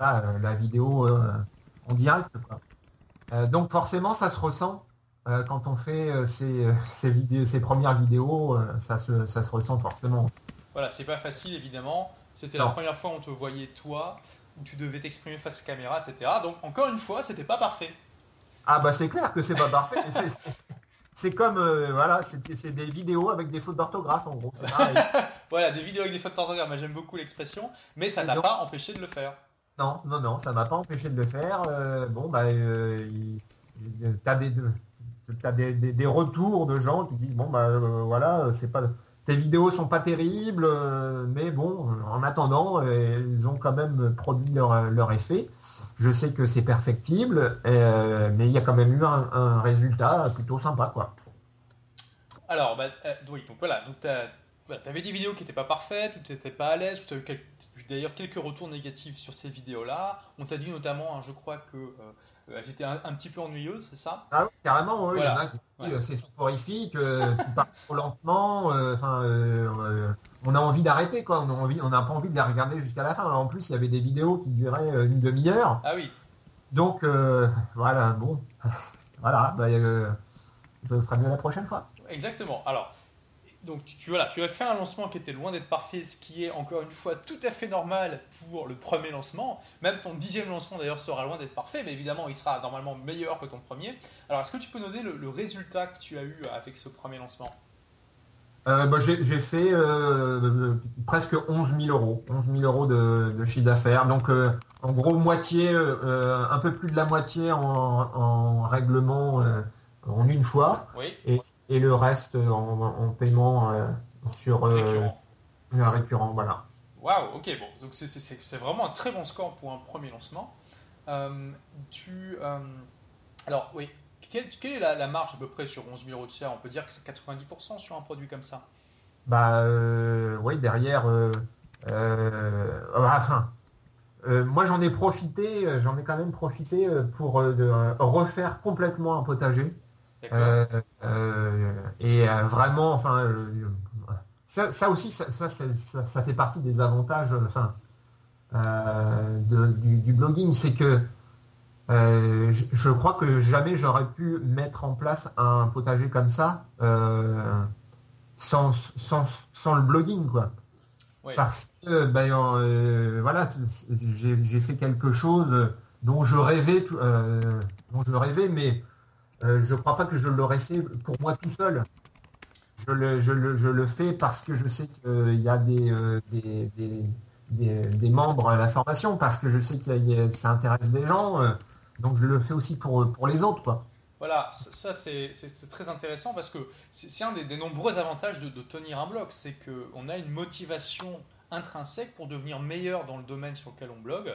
euh, euh, la vidéo euh, en direct. donc forcément, ça se ressent quand on fait ces, ces, vidéos, ces premières vidéos, ça se, ça se ressent forcément. Voilà, c'est pas facile évidemment. C'était la première fois où on te voyait toi, où tu devais t'exprimer face caméra, etc. Donc encore une fois, c'était pas parfait. Ah bah c'est clair que c'est pas parfait. c'est comme voilà, c'est des vidéos avec des fautes d'orthographe en gros. voilà, des vidéos avec des fautes d'orthographe. Moi j'aime beaucoup l'expression, mais ça n'a pas empêché de le faire. Non, non, non, ça m'a pas empêché de le faire. Euh, bon, bah, euh, des, des, retours de gens qui disent bon, bah, euh, voilà, c'est pas, tes vidéos sont pas terribles, mais bon, en attendant, ils ont quand même produit leur, effet. Je sais que c'est perfectible, mais il y a quand même eu un, résultat plutôt sympa, quoi. Alors, bah, oui, donc voilà, donc tu avais des vidéos qui n'étaient pas parfaites, ou tu n'étais pas à l'aise, eu d'ailleurs quelques retours négatifs sur ces vidéos-là. On t'a dit notamment, hein, je crois que euh, elles étaient un, petit peu ennuyeuses, c'est ça? Ah oui, carrément, oui. Il y en a qui disent euh, c'est soporifique, euh, tu parles trop lentement, enfin, on a envie d'arrêter, quoi. On a envie, on n'a pas envie de les regarder jusqu'à la fin. en plus, il y avait des vidéos qui duraient une demi-heure. Ah oui. Donc, voilà, bon, voilà, bah, je ferai mieux la prochaine fois. Exactement. Alors, donc tu, voilà, tu as fait un lancement qui était loin d'être parfait, ce qui est encore une fois tout à fait normal pour le premier lancement. Même ton dixième lancement d'ailleurs sera loin d'être parfait, mais évidemment il sera normalement meilleur que ton premier. Alors est-ce que tu peux noter le, résultat que tu as eu avec ce premier lancement? Euh, bah, J'ai fait euh, presque 11 000 euros, 11 000 euros de, chiffre d'affaires. Donc euh, en gros moitié, un peu plus de la moitié en, règlement en une fois. Oui et le reste en, paiement euh, sur euh, récurrent. récurrent. Voilà. Waouh, ok, bon, donc c'est vraiment un très bon score pour un premier lancement. Euh, tu, alors oui, quelle, est la, marge à peu près sur 11 000 euros de CA On peut dire que c'est 90% sur un produit comme ça Bah oui, derrière. enfin, moi j'en ai profité, j'en ai quand même profité pour refaire complètement un potager. Et vraiment, enfin, ça, aussi, ça, ça, fait partie des avantages enfin, du, blogging, c'est que euh, je, crois que jamais j'aurais pu mettre en place un potager comme ça euh, sans, sans, le blogging, quoi. Parce que ben, euh, voilà, j'ai fait quelque chose dont je rêvais, dont je rêvais, mais je ne crois pas que je l'aurais fait pour moi tout seul. Je le, fais parce que je sais qu'il y a des, des, membres à la formation, parce que je sais que ça intéresse des gens. Donc je le fais aussi pour, pour les autres. Quoi. Voilà, ça c'est très intéressant parce que c'est un des, nombreux avantages de, tenir un blog, c'est qu'on a une motivation intrinsèque pour devenir meilleur dans le domaine sur lequel on blogue.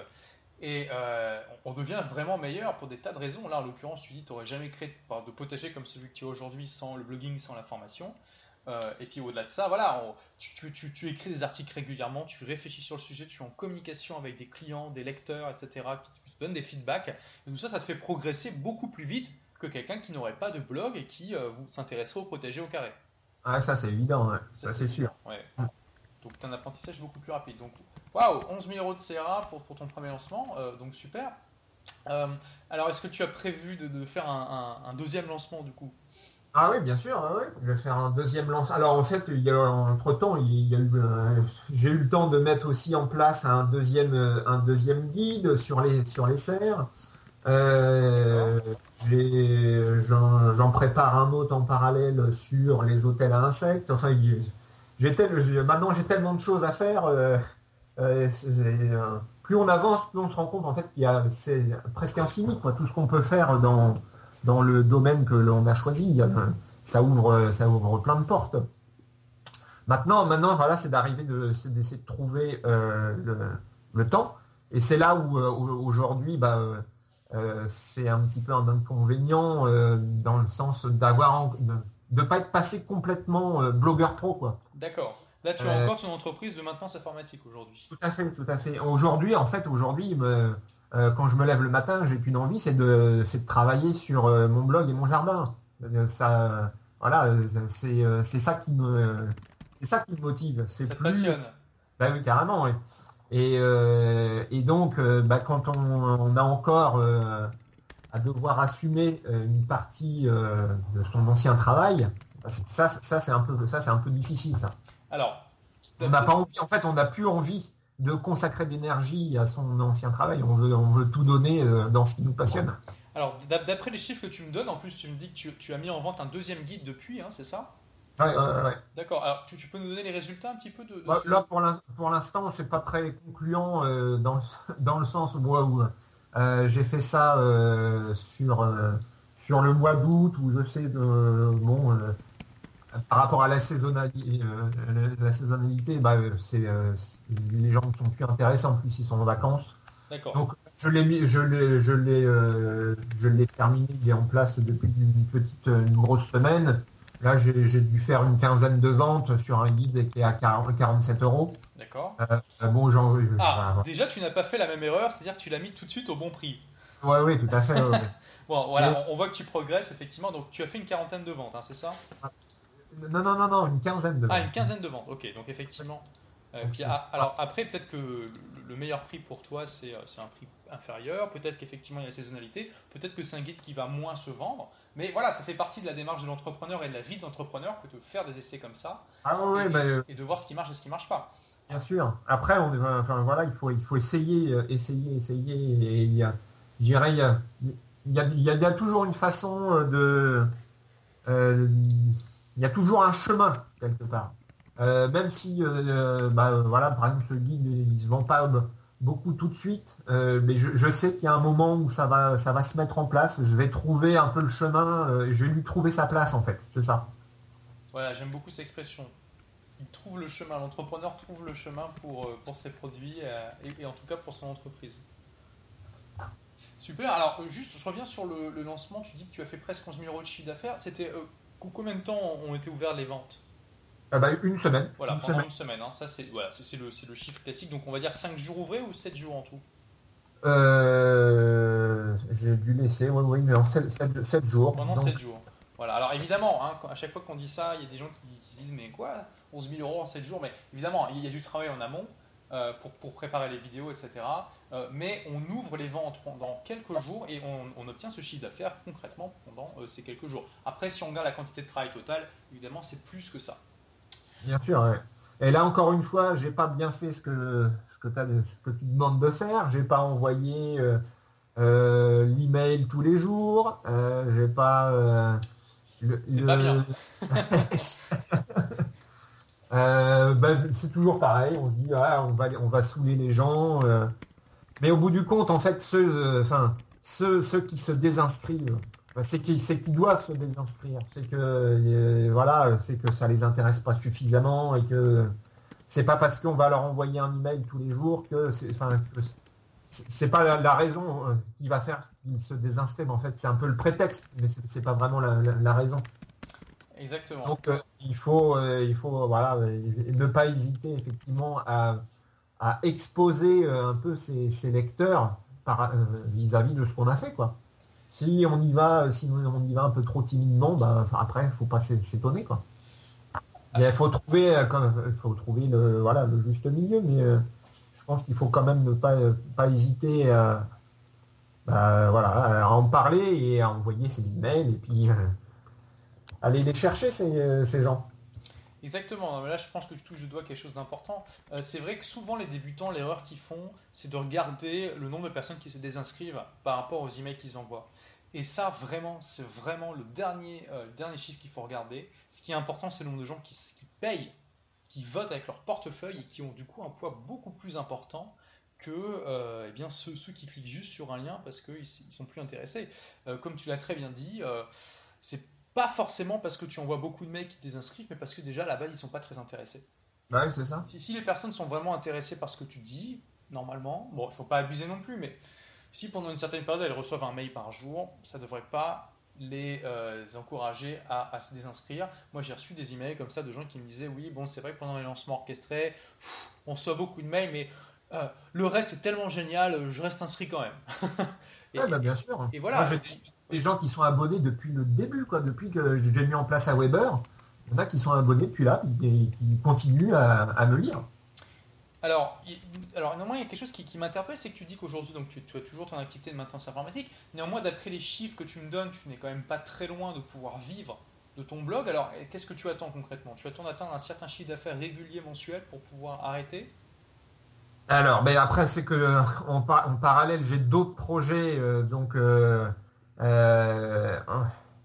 Et euh, on devient vraiment meilleur pour des tas de raisons. Là, en l'occurrence, tu dis tu n'aurais jamais créé de potager comme celui que tu as aujourd'hui sans le blogging, sans la formation. Euh, et puis au-delà de ça, voilà, tu, tu, tu, écris des articles régulièrement, tu réfléchis sur le sujet, tu es en communication avec des clients, des lecteurs, etc donne des feedbacks. Et tout ça, ça te fait progresser beaucoup plus vite que quelqu'un qui n'aurait pas de blog et qui euh, s'intéresserait au protégé au carré. Ah, ça c'est évident, ça, c'est sûr. Donc tu as un apprentissage beaucoup plus rapide. Donc, waouh, 11 000 euros de CRA pour, pour ton premier lancement, euh, donc super. Euh, alors, est-ce que tu as prévu de, faire un, deuxième lancement du coup? Ah oui, bien sûr, je vais faire un deuxième lancement. Alors en fait, entre temps, euh, j'ai eu le temps de mettre aussi en place un deuxième, un deuxième guide sur les, sur les serres. J'en, prépare un autre en parallèle sur les hôtels à insectes. Enfin, maintenant j'ai tellement de choses à faire. Plus on avance, plus on se rend compte en fait qu'il y a, c'est presque infini quoi, tout ce qu'on peut faire dans dans le domaine que l'on a choisi. Ça ouvre, ça ouvre plein de portes. Maintenant, maintenant, voilà, c'est d'arriver de, d'essayer de trouver euh, le, temps. Et c'est là où, euh, aujourd'hui, bah, euh, c'est un petit peu un inconvénient dans le sens d'avoir de ne pas être passé complètement blogueur pro. D'accord. Là, tu as encore ton entreprise de maintenance informatique aujourd'hui. Tout à fait, tout à fait. Aujourd'hui, en fait, aujourd'hui, euh, quand je me lève le matin, j'ai qu'une envie, c'est de, de, travailler sur euh, mon blog et mon jardin. Euh, ça, voilà, c'est ça qui me, c'est ça qui me motive. C'est plus. Passionne. Bah oui, carrément. Et, et, donc, bah, quand on, a encore à devoir assumer une partie de son ancien travail, bah, ça, ça c'est un peu, ça c'est un peu difficile, ça. Alors, on n'a pas envie. En fait, on n'a plus envie de consacrer d'énergie à son ancien travail. On veut, on veut tout donner euh, dans ce qui nous passionne. Alors, d'après les chiffres que tu me donnes, en plus, tu me dis que tu, as mis en vente un deuxième guide depuis, hein, c'est ça? Ouais, ouais, D'accord. Alors, tu, peux nous donner les résultats un petit peu de, bah, Là, pour l'instant, c'est pas très concluant euh, dans, dans le sens où, où euh, j'ai fait ça sur, sur le mois d'août, où je sais, bon, par rapport à la saisonnalité, la saisonnalité bah, c'est les gens ne sont plus intéressés, en plus ils sont en vacances. Donc je l'ai je l'ai, je l'ai, euh, je l'ai terminé, il est en place depuis une petite, une grosse semaine. Là, j'ai, dû faire une quinzaine de ventes sur un guide qui est à 47 euros. D'accord. Euh, bon, genre, ah, déjà, tu n'as pas fait la même erreur, c'est-à-dire que tu l'as mis tout de suite au bon prix. Oui, oui, tout à fait. bon, voilà, on voit que tu progresses, effectivement. Donc, tu as fait une quarantaine de ventes, hein, c'est ça? Non, non, non, non, une quinzaine de ventes. Ah, une quinzaine de ventes, ok. Donc, effectivement, euh, alors après, peut-être que le meilleur prix pour toi, euh, c'est un prix inférieur. Peut-être qu'effectivement, il y a la saisonnalité. Peut-être que c'est un guide qui va moins se vendre. Mais voilà, ça fait partie de la démarche de l'entrepreneur et de la vie de l'entrepreneur que de faire des essais comme ça. Ah et, bah, euh, et, de voir ce qui marche et ce qui marche pas. Bien sûr. Après, on, enfin, voilà, il faut, il faut essayer, essayer, essayer. Et il y a, il y a, il y a, toujours une façon de. Il y a toujours un chemin, quelque part. Euh, même si, euh, euh, bah, voilà, par exemple, ce guide, il se vend pas beaucoup tout de suite, mais je, sais qu'il y a un moment où ça va, ça va se mettre en place. Je vais trouver un peu le chemin, je vais lui trouver sa place en fait, c'est ça. Voilà, j'aime beaucoup cette expression. Il trouve le chemin, l'entrepreneur trouve le chemin pour, ses produits et, en tout cas pour son entreprise. Super. Alors, juste, je reviens sur le, lancement. Tu dis que tu as fait presque 11 000 euros de chiffre d'affaires. C'était combien de temps ont été ouvertes les ventes? Ah bah, une semaine. Voilà, pendant une semaine. Hein. Ça, c'est voilà, c'est le, le, chiffre classique. Donc, on va dire 5 jours ouvrés ou 7 jours en tout? Euh, J'ai dû laisser, oui, oui, mais en 7, jours. Pendant 7 jours. Voilà, alors évidemment, hein, à chaque fois qu'on dit ça, il y a des gens qui, se disent Mais quoi? 11 000 euros en 7 jours? Mais évidemment, il y a du travail en amont. Euh, pour, pour, préparer les vidéos, etc. Euh, mais on ouvre les ventes pendant quelques jours et on, on obtient ce chiffre d'affaires concrètement pendant euh, ces quelques jours. Après, si on regarde la quantité de travail totale, évidemment, c'est plus que ça. Bien sûr. Et là, encore une fois, j'ai pas bien fait ce que, ce que, ce que tu demandes de faire. J'ai pas envoyé l'email tous les jours. J'ai pas. C'est pas bien. Ben, c'est toujours pareil. On se dit, ah, on va, on va saouler les gens. mais au bout du compte, en fait, ceux, enfin, ceux, ceux qui se désinscrivent bah, c'est qu'ils doivent se désinscrire. C'est que euh, voilà, c'est que ça les intéresse pas suffisamment et que c'est pas parce qu'on va leur envoyer un email tous les jours que c'est c'est pas la, raison euh, qui va faire qu'ils se désinscrivent. En fait, c'est un peu le prétexte, mais c'est pas vraiment la, raison. Donc euh, il faut il faut voilà ne pas hésiter effectivement à, exposer un peu ses, lecteurs vis-à-vis -vis de ce qu'on a fait quoi si on y va, si on y va un peu trop timidement, bah, après, il faut pas s'étonner, quoi. Il faut trouver, euh, faut trouver le, voilà, le juste milieu, mais euh, je pense qu'il faut quand même ne pas, pas hésiter à, bah, voilà, à en parler et à envoyer ses emails et puis euh, aller les chercher ces, gens. Exactement, là je pense que tu touches du quelque chose d'important. c'est vrai que souvent les débutants, l'erreur qu'ils font, c'est de regarder le nombre de personnes qui se désinscrivent par rapport aux emails qu'ils envoient. Et ça, vraiment, c'est vraiment le dernier, euh, dernier chiffre qu'il faut regarder. Ce qui est important, c'est le nombre de gens qui, payent, qui votent avec leur portefeuille et qui ont du coup un poids beaucoup plus important que euh, eh bien, ceux, qui cliquent juste sur un lien parce qu'ils ne sont plus intéressés. Euh, comme tu l'as très bien dit, c'est pas forcément parce que tu envoies beaucoup de mails qui te désinscrivent, mais parce que déjà là-bas, ils sont pas très intéressés. Bah c'est ça. Si, si, les personnes sont vraiment intéressées par ce que tu dis, normalement, bon, il faut pas abuser non plus, mais si pendant une certaine période elles reçoivent un mail par jour, ça ne devrait pas les euh, encourager à, se désinscrire. Moi, j'ai reçu des emails comme ça de gens qui me disaient Oui, bon, c'est vrai que pendant les lancements orchestrés, on reçoit beaucoup de mails, mais euh, le reste est tellement génial, je reste inscrit quand même. et, bah, bien sûr. Et voilà. Moi, des gens qui sont abonnés depuis le début, quoi, depuis que j'ai mis en place à Weber. Il y en a qui sont abonnés depuis là et qui continuent à me lire. Alors, alors néanmoins, il y a quelque chose qui, m'interpelle, c'est que tu dis qu'aujourd'hui, donc tu, as toujours ton activité de maintenance informatique. Néanmoins, d'après les chiffres que tu me donnes, tu n'es quand même pas très loin de pouvoir vivre de ton blog. Alors, qu'est-ce que tu attends concrètement? Tu attends d'atteindre un certain chiffre d'affaires régulier mensuel pour pouvoir arrêter? Alors, mais après, c'est que en, parallèle, j'ai d'autres projets, euh, donc euh, euh,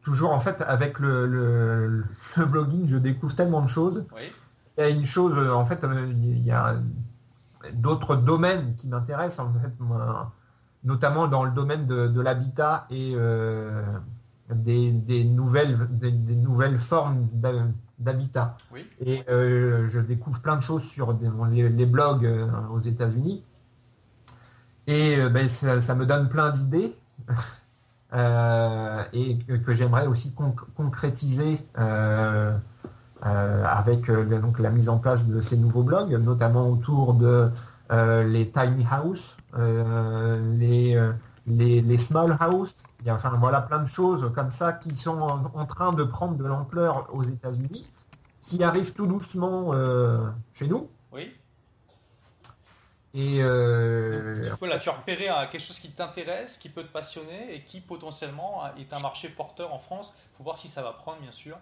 toujours en fait avec le, blogging, je découvre tellement de choses. Oui. Il y a une chose, en fait, il y a d'autres domaines qui m'intéressent, en fait, notamment dans le domaine de, l'habitat et euh, des, nouvelles, des, nouvelles formes d'habitat. Et euh, je découvre plein de choses sur les, blogs euh, aux États-Unis. Et ben, ça, me donne plein d'idées. Et que, j'aimerais aussi concrétiser euh, avec euh, donc la mise en place de ces nouveaux blogs, notamment autour de euh, les tiny house, les, les, small house. A, enfin voilà plein de choses comme ça qui sont en, train de prendre de l'ampleur aux États-Unis, qui arrivent tout doucement chez nous. Oui. Et euh... donc, voilà, tu as repéré quelque chose qui t'intéresse, qui peut te passionner et qui potentiellement est un marché porteur en France. Il faut voir si ça va prendre, bien sûr.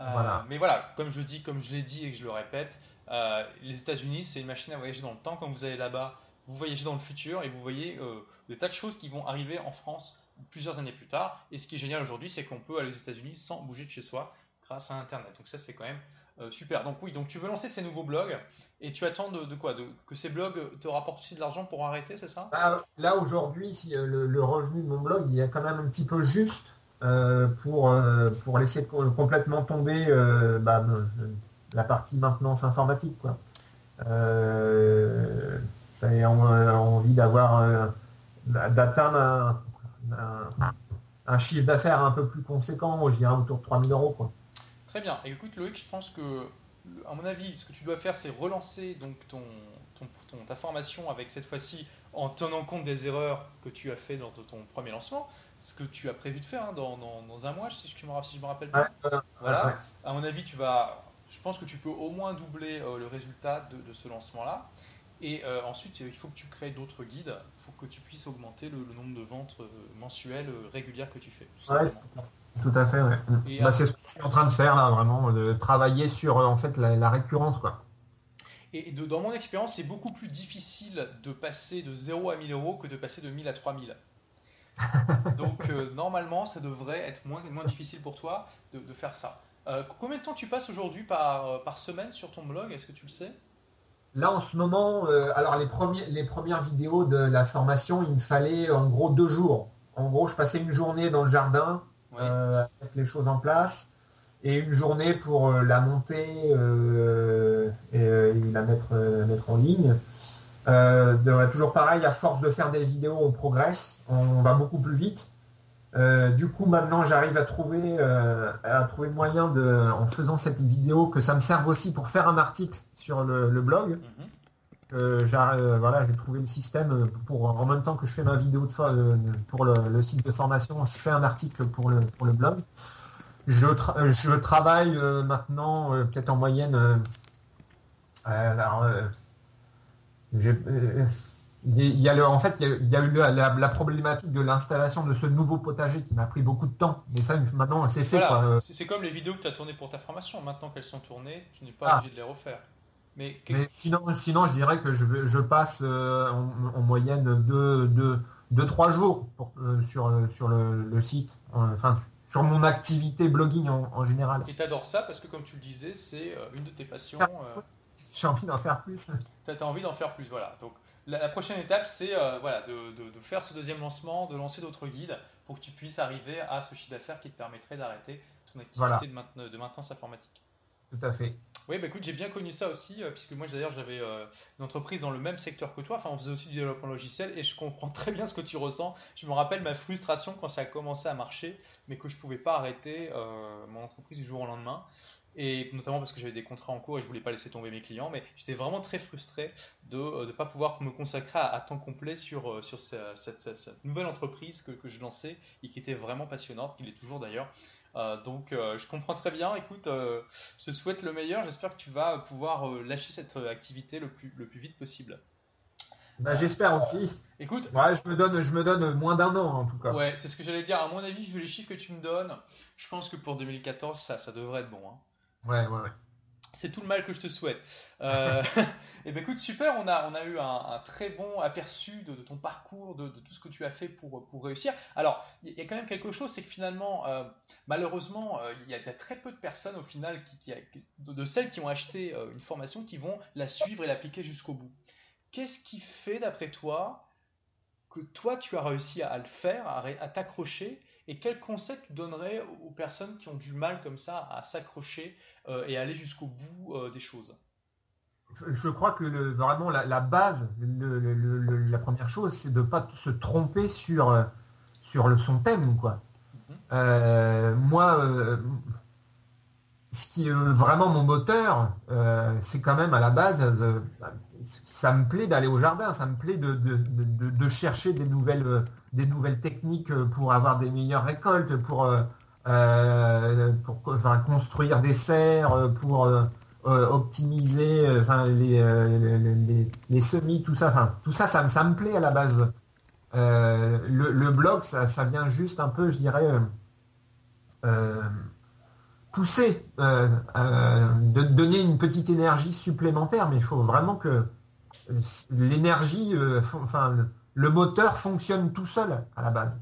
Euh, mais voilà, comme je dis, comme je l'ai dit et que je le répète, euh, les États-Unis, c'est une machine à voyager dans le temps. Quand vous allez là-bas, vous voyagez dans le futur et vous voyez euh, des tas de choses qui vont arriver en France plusieurs années plus tard. Et ce qui est génial aujourd'hui, c'est qu'on peut aller aux États-Unis sans bouger de chez soi grâce à Internet. Donc ça, c'est quand même super. Donc oui, donc tu veux lancer ces nouveaux blogs et tu attends de, quoi de, Que ces blogs te rapportent aussi de l'argent pour arrêter, c'est ça? Bah, Là aujourd'hui, le, le, revenu de mon blog, il est quand même un petit peu juste euh, pour, euh, pour laisser complètement tomber euh, bah, la partie maintenance informatique. Quoi. J'avais envie d'avoir d'atteindre un, chiffre d'affaires un peu plus conséquent, je dirais autour de 3000 euros. Quoi. Très bien. Et écoute Loïc, je pense que, à mon avis, ce que tu dois faire, c'est relancer donc ton, ton, ta formation avec cette fois-ci en tenant compte des erreurs que tu as fait dans ton premier lancement, ce que tu as prévu de faire hein, dans, un mois, si je, me, si je me rappelle bien. voilà. À mon avis, tu vas, je pense que tu peux au moins doubler euh, le résultat de, ce lancement-là. Et euh, ensuite, il faut que tu crées d'autres guides pour que tu puisses augmenter le, nombre de ventes euh, mensuelles régulières que tu fais. Tout, à fait, bah, c'est ce que je suis en train de faire là, vraiment, de travailler sur en fait la, la récurrence, quoi. Et dans mon expérience, c'est beaucoup plus difficile de passer de 0 à 1000 euros que de passer de 1000 à 3000. Donc euh, normalement, ça devrait être moins, moins difficile pour toi de, faire ça. Euh, combien de temps tu passes aujourd'hui par, euh, par semaine sur ton blog Est-ce que tu le sais? Là en ce moment, alors les, premiers, les premières vidéos de la formation, il me fallait en gros deux jours. En gros, je passais une journée dans le jardin, avec les choses en place et une journée pour euh, la monter euh, euh, et, la mettre, mettre en ligne. toujours pareil, à force de faire des vidéos, on progresse, on va beaucoup plus vite. du coup, maintenant, j'arrive à trouver, à trouver moyen de, en faisant cette vidéo, que ça me serve aussi pour faire un article sur le, blog. Mhm. Voilà, j'ai trouvé le système pour en même temps que je fais ma vidéo de, pour le, site de formation, je fais un article pour le, pour le blog. Je, travaille euh, maintenant euh, peut-être en moyenne. Euh, alors, il y a le, en fait, il y a, eu la, problématique de l'installation de ce nouveau potager qui m'a pris beaucoup de temps. Mais ça, maintenant, c'est fait. C'est comme les vidéos que tu as tournées pour ta formation. Maintenant qu'elles sont tournées, tu n'es pas ah. obligé de les refaire. Mais, sinon, sinon, je dirais que je, je passe en, moyenne 2-3 jours sur, sur le, site. Enfin, sur mon activité blogging en, général. Et t'adores ça parce que comme tu le disais, c'est euh, une de tes passions. Euh, J'ai envie d'en faire plus. Tu as envie d'en faire plus, voilà. Donc la, prochaine étape, c'est euh, voilà, de, faire ce deuxième lancement, de lancer d'autres guides pour que tu puisses arriver à ce chiffre d'affaires qui te permettrait d'arrêter ton activité de, de maintenance informatique. Tout à fait. Oui, bah écoute, j'ai bien connu ça aussi, euh, puisque moi d'ailleurs j'avais euh, une entreprise dans le même secteur que toi, enfin on faisait aussi du développement logiciel, et je comprends très bien ce que tu ressens. Je me rappelle ma frustration quand ça a commencé à marcher, mais que je pouvais pas arrêter euh, mon entreprise du jour au lendemain. Et notamment parce que j'avais des contrats en cours et je voulais pas laisser tomber mes clients, mais j'étais vraiment très frustré de ne pas pouvoir me consacrer à, temps complet sur, cette, nouvelle entreprise que je lançais et qui était vraiment passionnante, qui l'est toujours d'ailleurs. Euh, donc euh, je comprends très bien. Écoute, euh, je te souhaite le meilleur. J'espère que tu vas pouvoir lâcher cette activité le plus, le plus vite possible. Bah, j'espère aussi. Écoute, ouais, je me donne, je me donne moins d'un an en tout cas. Ouais, c'est ce que j'allais dire. À mon avis, vu les chiffres que tu me donnes, je pense que pour 2014, ça, ça devrait être bon. Hein. Ouais, ouais, ouais c'est tout le mal que je te souhaite. Euh, et eh ben écoute, super, on a, on a eu un, très bon aperçu de, ton parcours, de, tout ce que tu as fait pour, pour réussir. Alors, il y a quand même quelque chose, c'est que finalement, euh, malheureusement, euh, il y, a très peu de personnes au final, qui, de, celles qui ont acheté une formation, qui vont la suivre et l'appliquer jusqu'au bout. Qu'est-ce qui fait, d'après toi, que toi, tu as réussi à, le faire, à t'accrocher et quel concept tu donnerais aux personnes qui ont du mal comme ça à s'accrocher euh, et aller jusqu'au bout euh, des choses? Je crois que vraiment la, base, la première chose, c'est de ne pas se tromper sur, euh, sur le, son thème. Quoi. Mhm. moi, ce qui est vraiment mon moteur, c'est quand même à la base, ça me plaît d'aller au jardin, ça me plaît de, chercher des nouvelles, des nouvelles techniques pour avoir des meilleures récoltes, pour euh, pour construire des serres, pour euh, euh, optimiser les, semis, tout ça. Enfin, tout ça, ça, me plaît à la base. Le, blog, ça, vient juste un peu, je dirais, pousser, de donner une petite énergie supplémentaire, mais il faut vraiment que l'énergie, enfin, le moteur fonctionne tout seul à la base.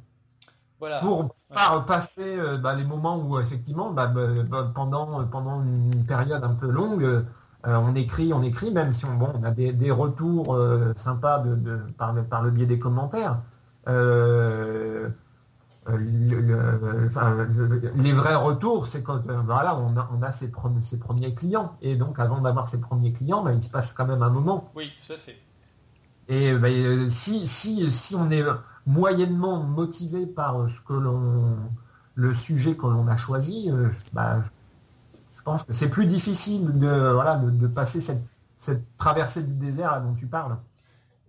Pour pas passer euh, bah, les moments où effectivement bah, bah, pendant, pendant une période un peu longue, euh, on écrit, on écrit, même si on, bon, on a des, retours euh, sympas de, par, le, par le biais des commentaires. Les vrais retours, c'est quand voilà, on a, on a ses, ses, premiers clients. Et donc avant d'avoir ses premiers clients, il se passe quand même un moment. Oui, tout à fait. Et ben, si, si, si on est moyennement motivé par ce que l'on, le sujet que l'on a choisi, bah, je pense que c'est plus difficile de, voilà, de, passer cette, cette traversée du désert dont tu parles.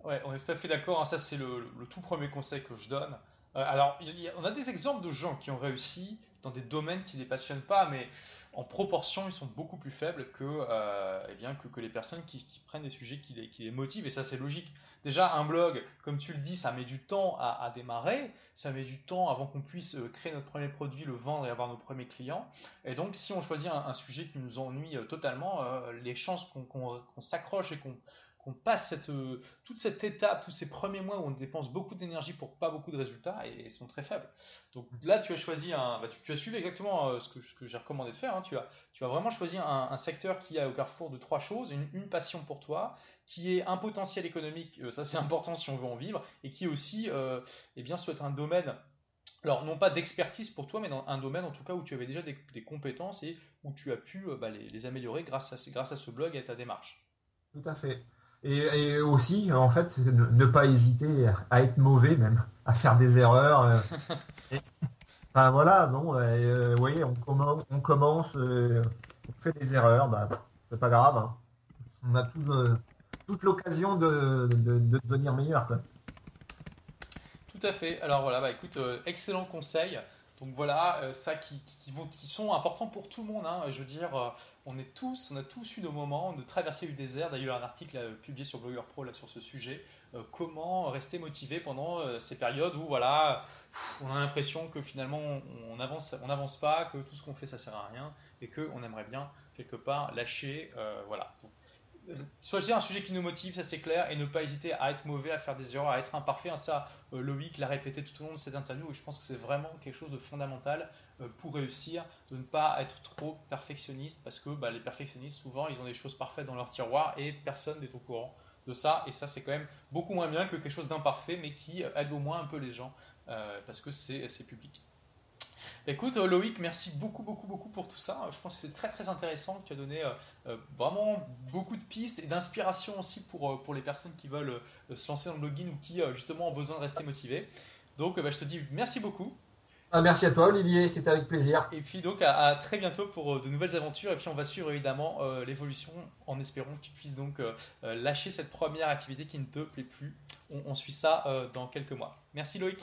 Ouais, on est tout à fait d'accord. Hein. Ça, c'est le, tout premier conseil que je donne. Euh, alors, on a des exemples de gens qui ont réussi dans des domaines qui ne les passionnent pas, mais en proportion, ils sont beaucoup plus faibles que, euh, eh bien, que, les personnes qui, prennent des sujets qui les, motivent. Et ça, c'est logique. Déjà, un blog, comme tu le dis, ça met du temps à, démarrer. Ça met du temps avant qu'on puisse euh, créer notre premier produit, le vendre et avoir nos premiers clients. Et donc, si on choisit un, sujet qui nous ennuie totalement, les chances qu'on s'accroche et qu'on qu'on passe cette, euh, toute cette étape, tous ces premiers mois où on dépense beaucoup d'énergie pour pas beaucoup de résultats et, sont très faibles. Donc là, tu as choisi un, bah, tu, as suivi exactement euh, ce que, que j'ai recommandé de faire. Hein. Tu, as, tu as vraiment choisi un, secteur qui a au carrefour de trois choses une, passion pour toi, qui est un potentiel économique, euh, ça c'est important si on veut en vivre, et qui aussi, eh bien, soit un domaine alors non pas d'expertise pour toi, mais dans un domaine en tout cas où tu avais déjà des, compétences et où tu as pu bah, les, les, améliorer grâce à, grâce à ce blog et à ta démarche. Tout à fait. Et, aussi, en fait, ne, pas hésiter à être mauvais même, à faire des erreurs. Euh. enfin voilà, bon, euh, vous voyez, on commence, on, commence euh, on fait des erreurs, bah, c'est pas grave. Hein. On a toute l'occasion de, devenir meilleur. Tout à fait. Alors voilà, bah écoute, excellent conseil. Donc voilà, euh, ça qui, sont importants pour tout le monde. Hein. Je veux dire, euh, on est tous, on a tous eu nos moments de traverser du désert. D'ailleurs, un article euh, publié sur Blogger Pro là sur ce sujet. comment rester motivé pendant ces périodes où voilà, on a l'impression que finalement on, avance, on n'avance pas, que tout ce qu'on fait ça sert à rien et que on aimerait bien quelque part lâcher. voilà choisir un sujet qui nous motive, ça c'est clair, et ne pas hésiter à être mauvais, à faire des erreurs, à être imparfait. Hein, ça, euh, Loïc l'a répété tout au long de cette interview, et je pense que c'est vraiment quelque chose de fondamental euh, pour réussir, de ne pas être trop perfectionniste, parce que bah, les perfectionnistes, souvent, ils ont des choses parfaites dans leur tiroir, et personne n'est au courant de ça, et ça c'est quand même beaucoup moins bien que quelque chose d'imparfait, mais qui aide au moins un peu les gens, euh, parce que c'est public. Écoute, euh, Loïc, merci beaucoup, beaucoup, beaucoup pour tout ça. Je pense que c'est très, très intéressant. Tu as donné euh, euh, vraiment beaucoup de pistes et d'inspiration aussi pour, pour les personnes qui veulent se lancer dans le login ou qui, justement, ont besoin de rester motivés. Donc, bah, je te dis merci beaucoup. Ah, merci à toi, Olivier. C'était avec plaisir. Et puis, donc, à, très bientôt pour de nouvelles aventures. Et puis, on va suivre évidemment l'évolution en espérant que tu puisses donc lâcher cette première activité qui ne te plaît plus. On, suit ça dans quelques mois. Merci, Loïc.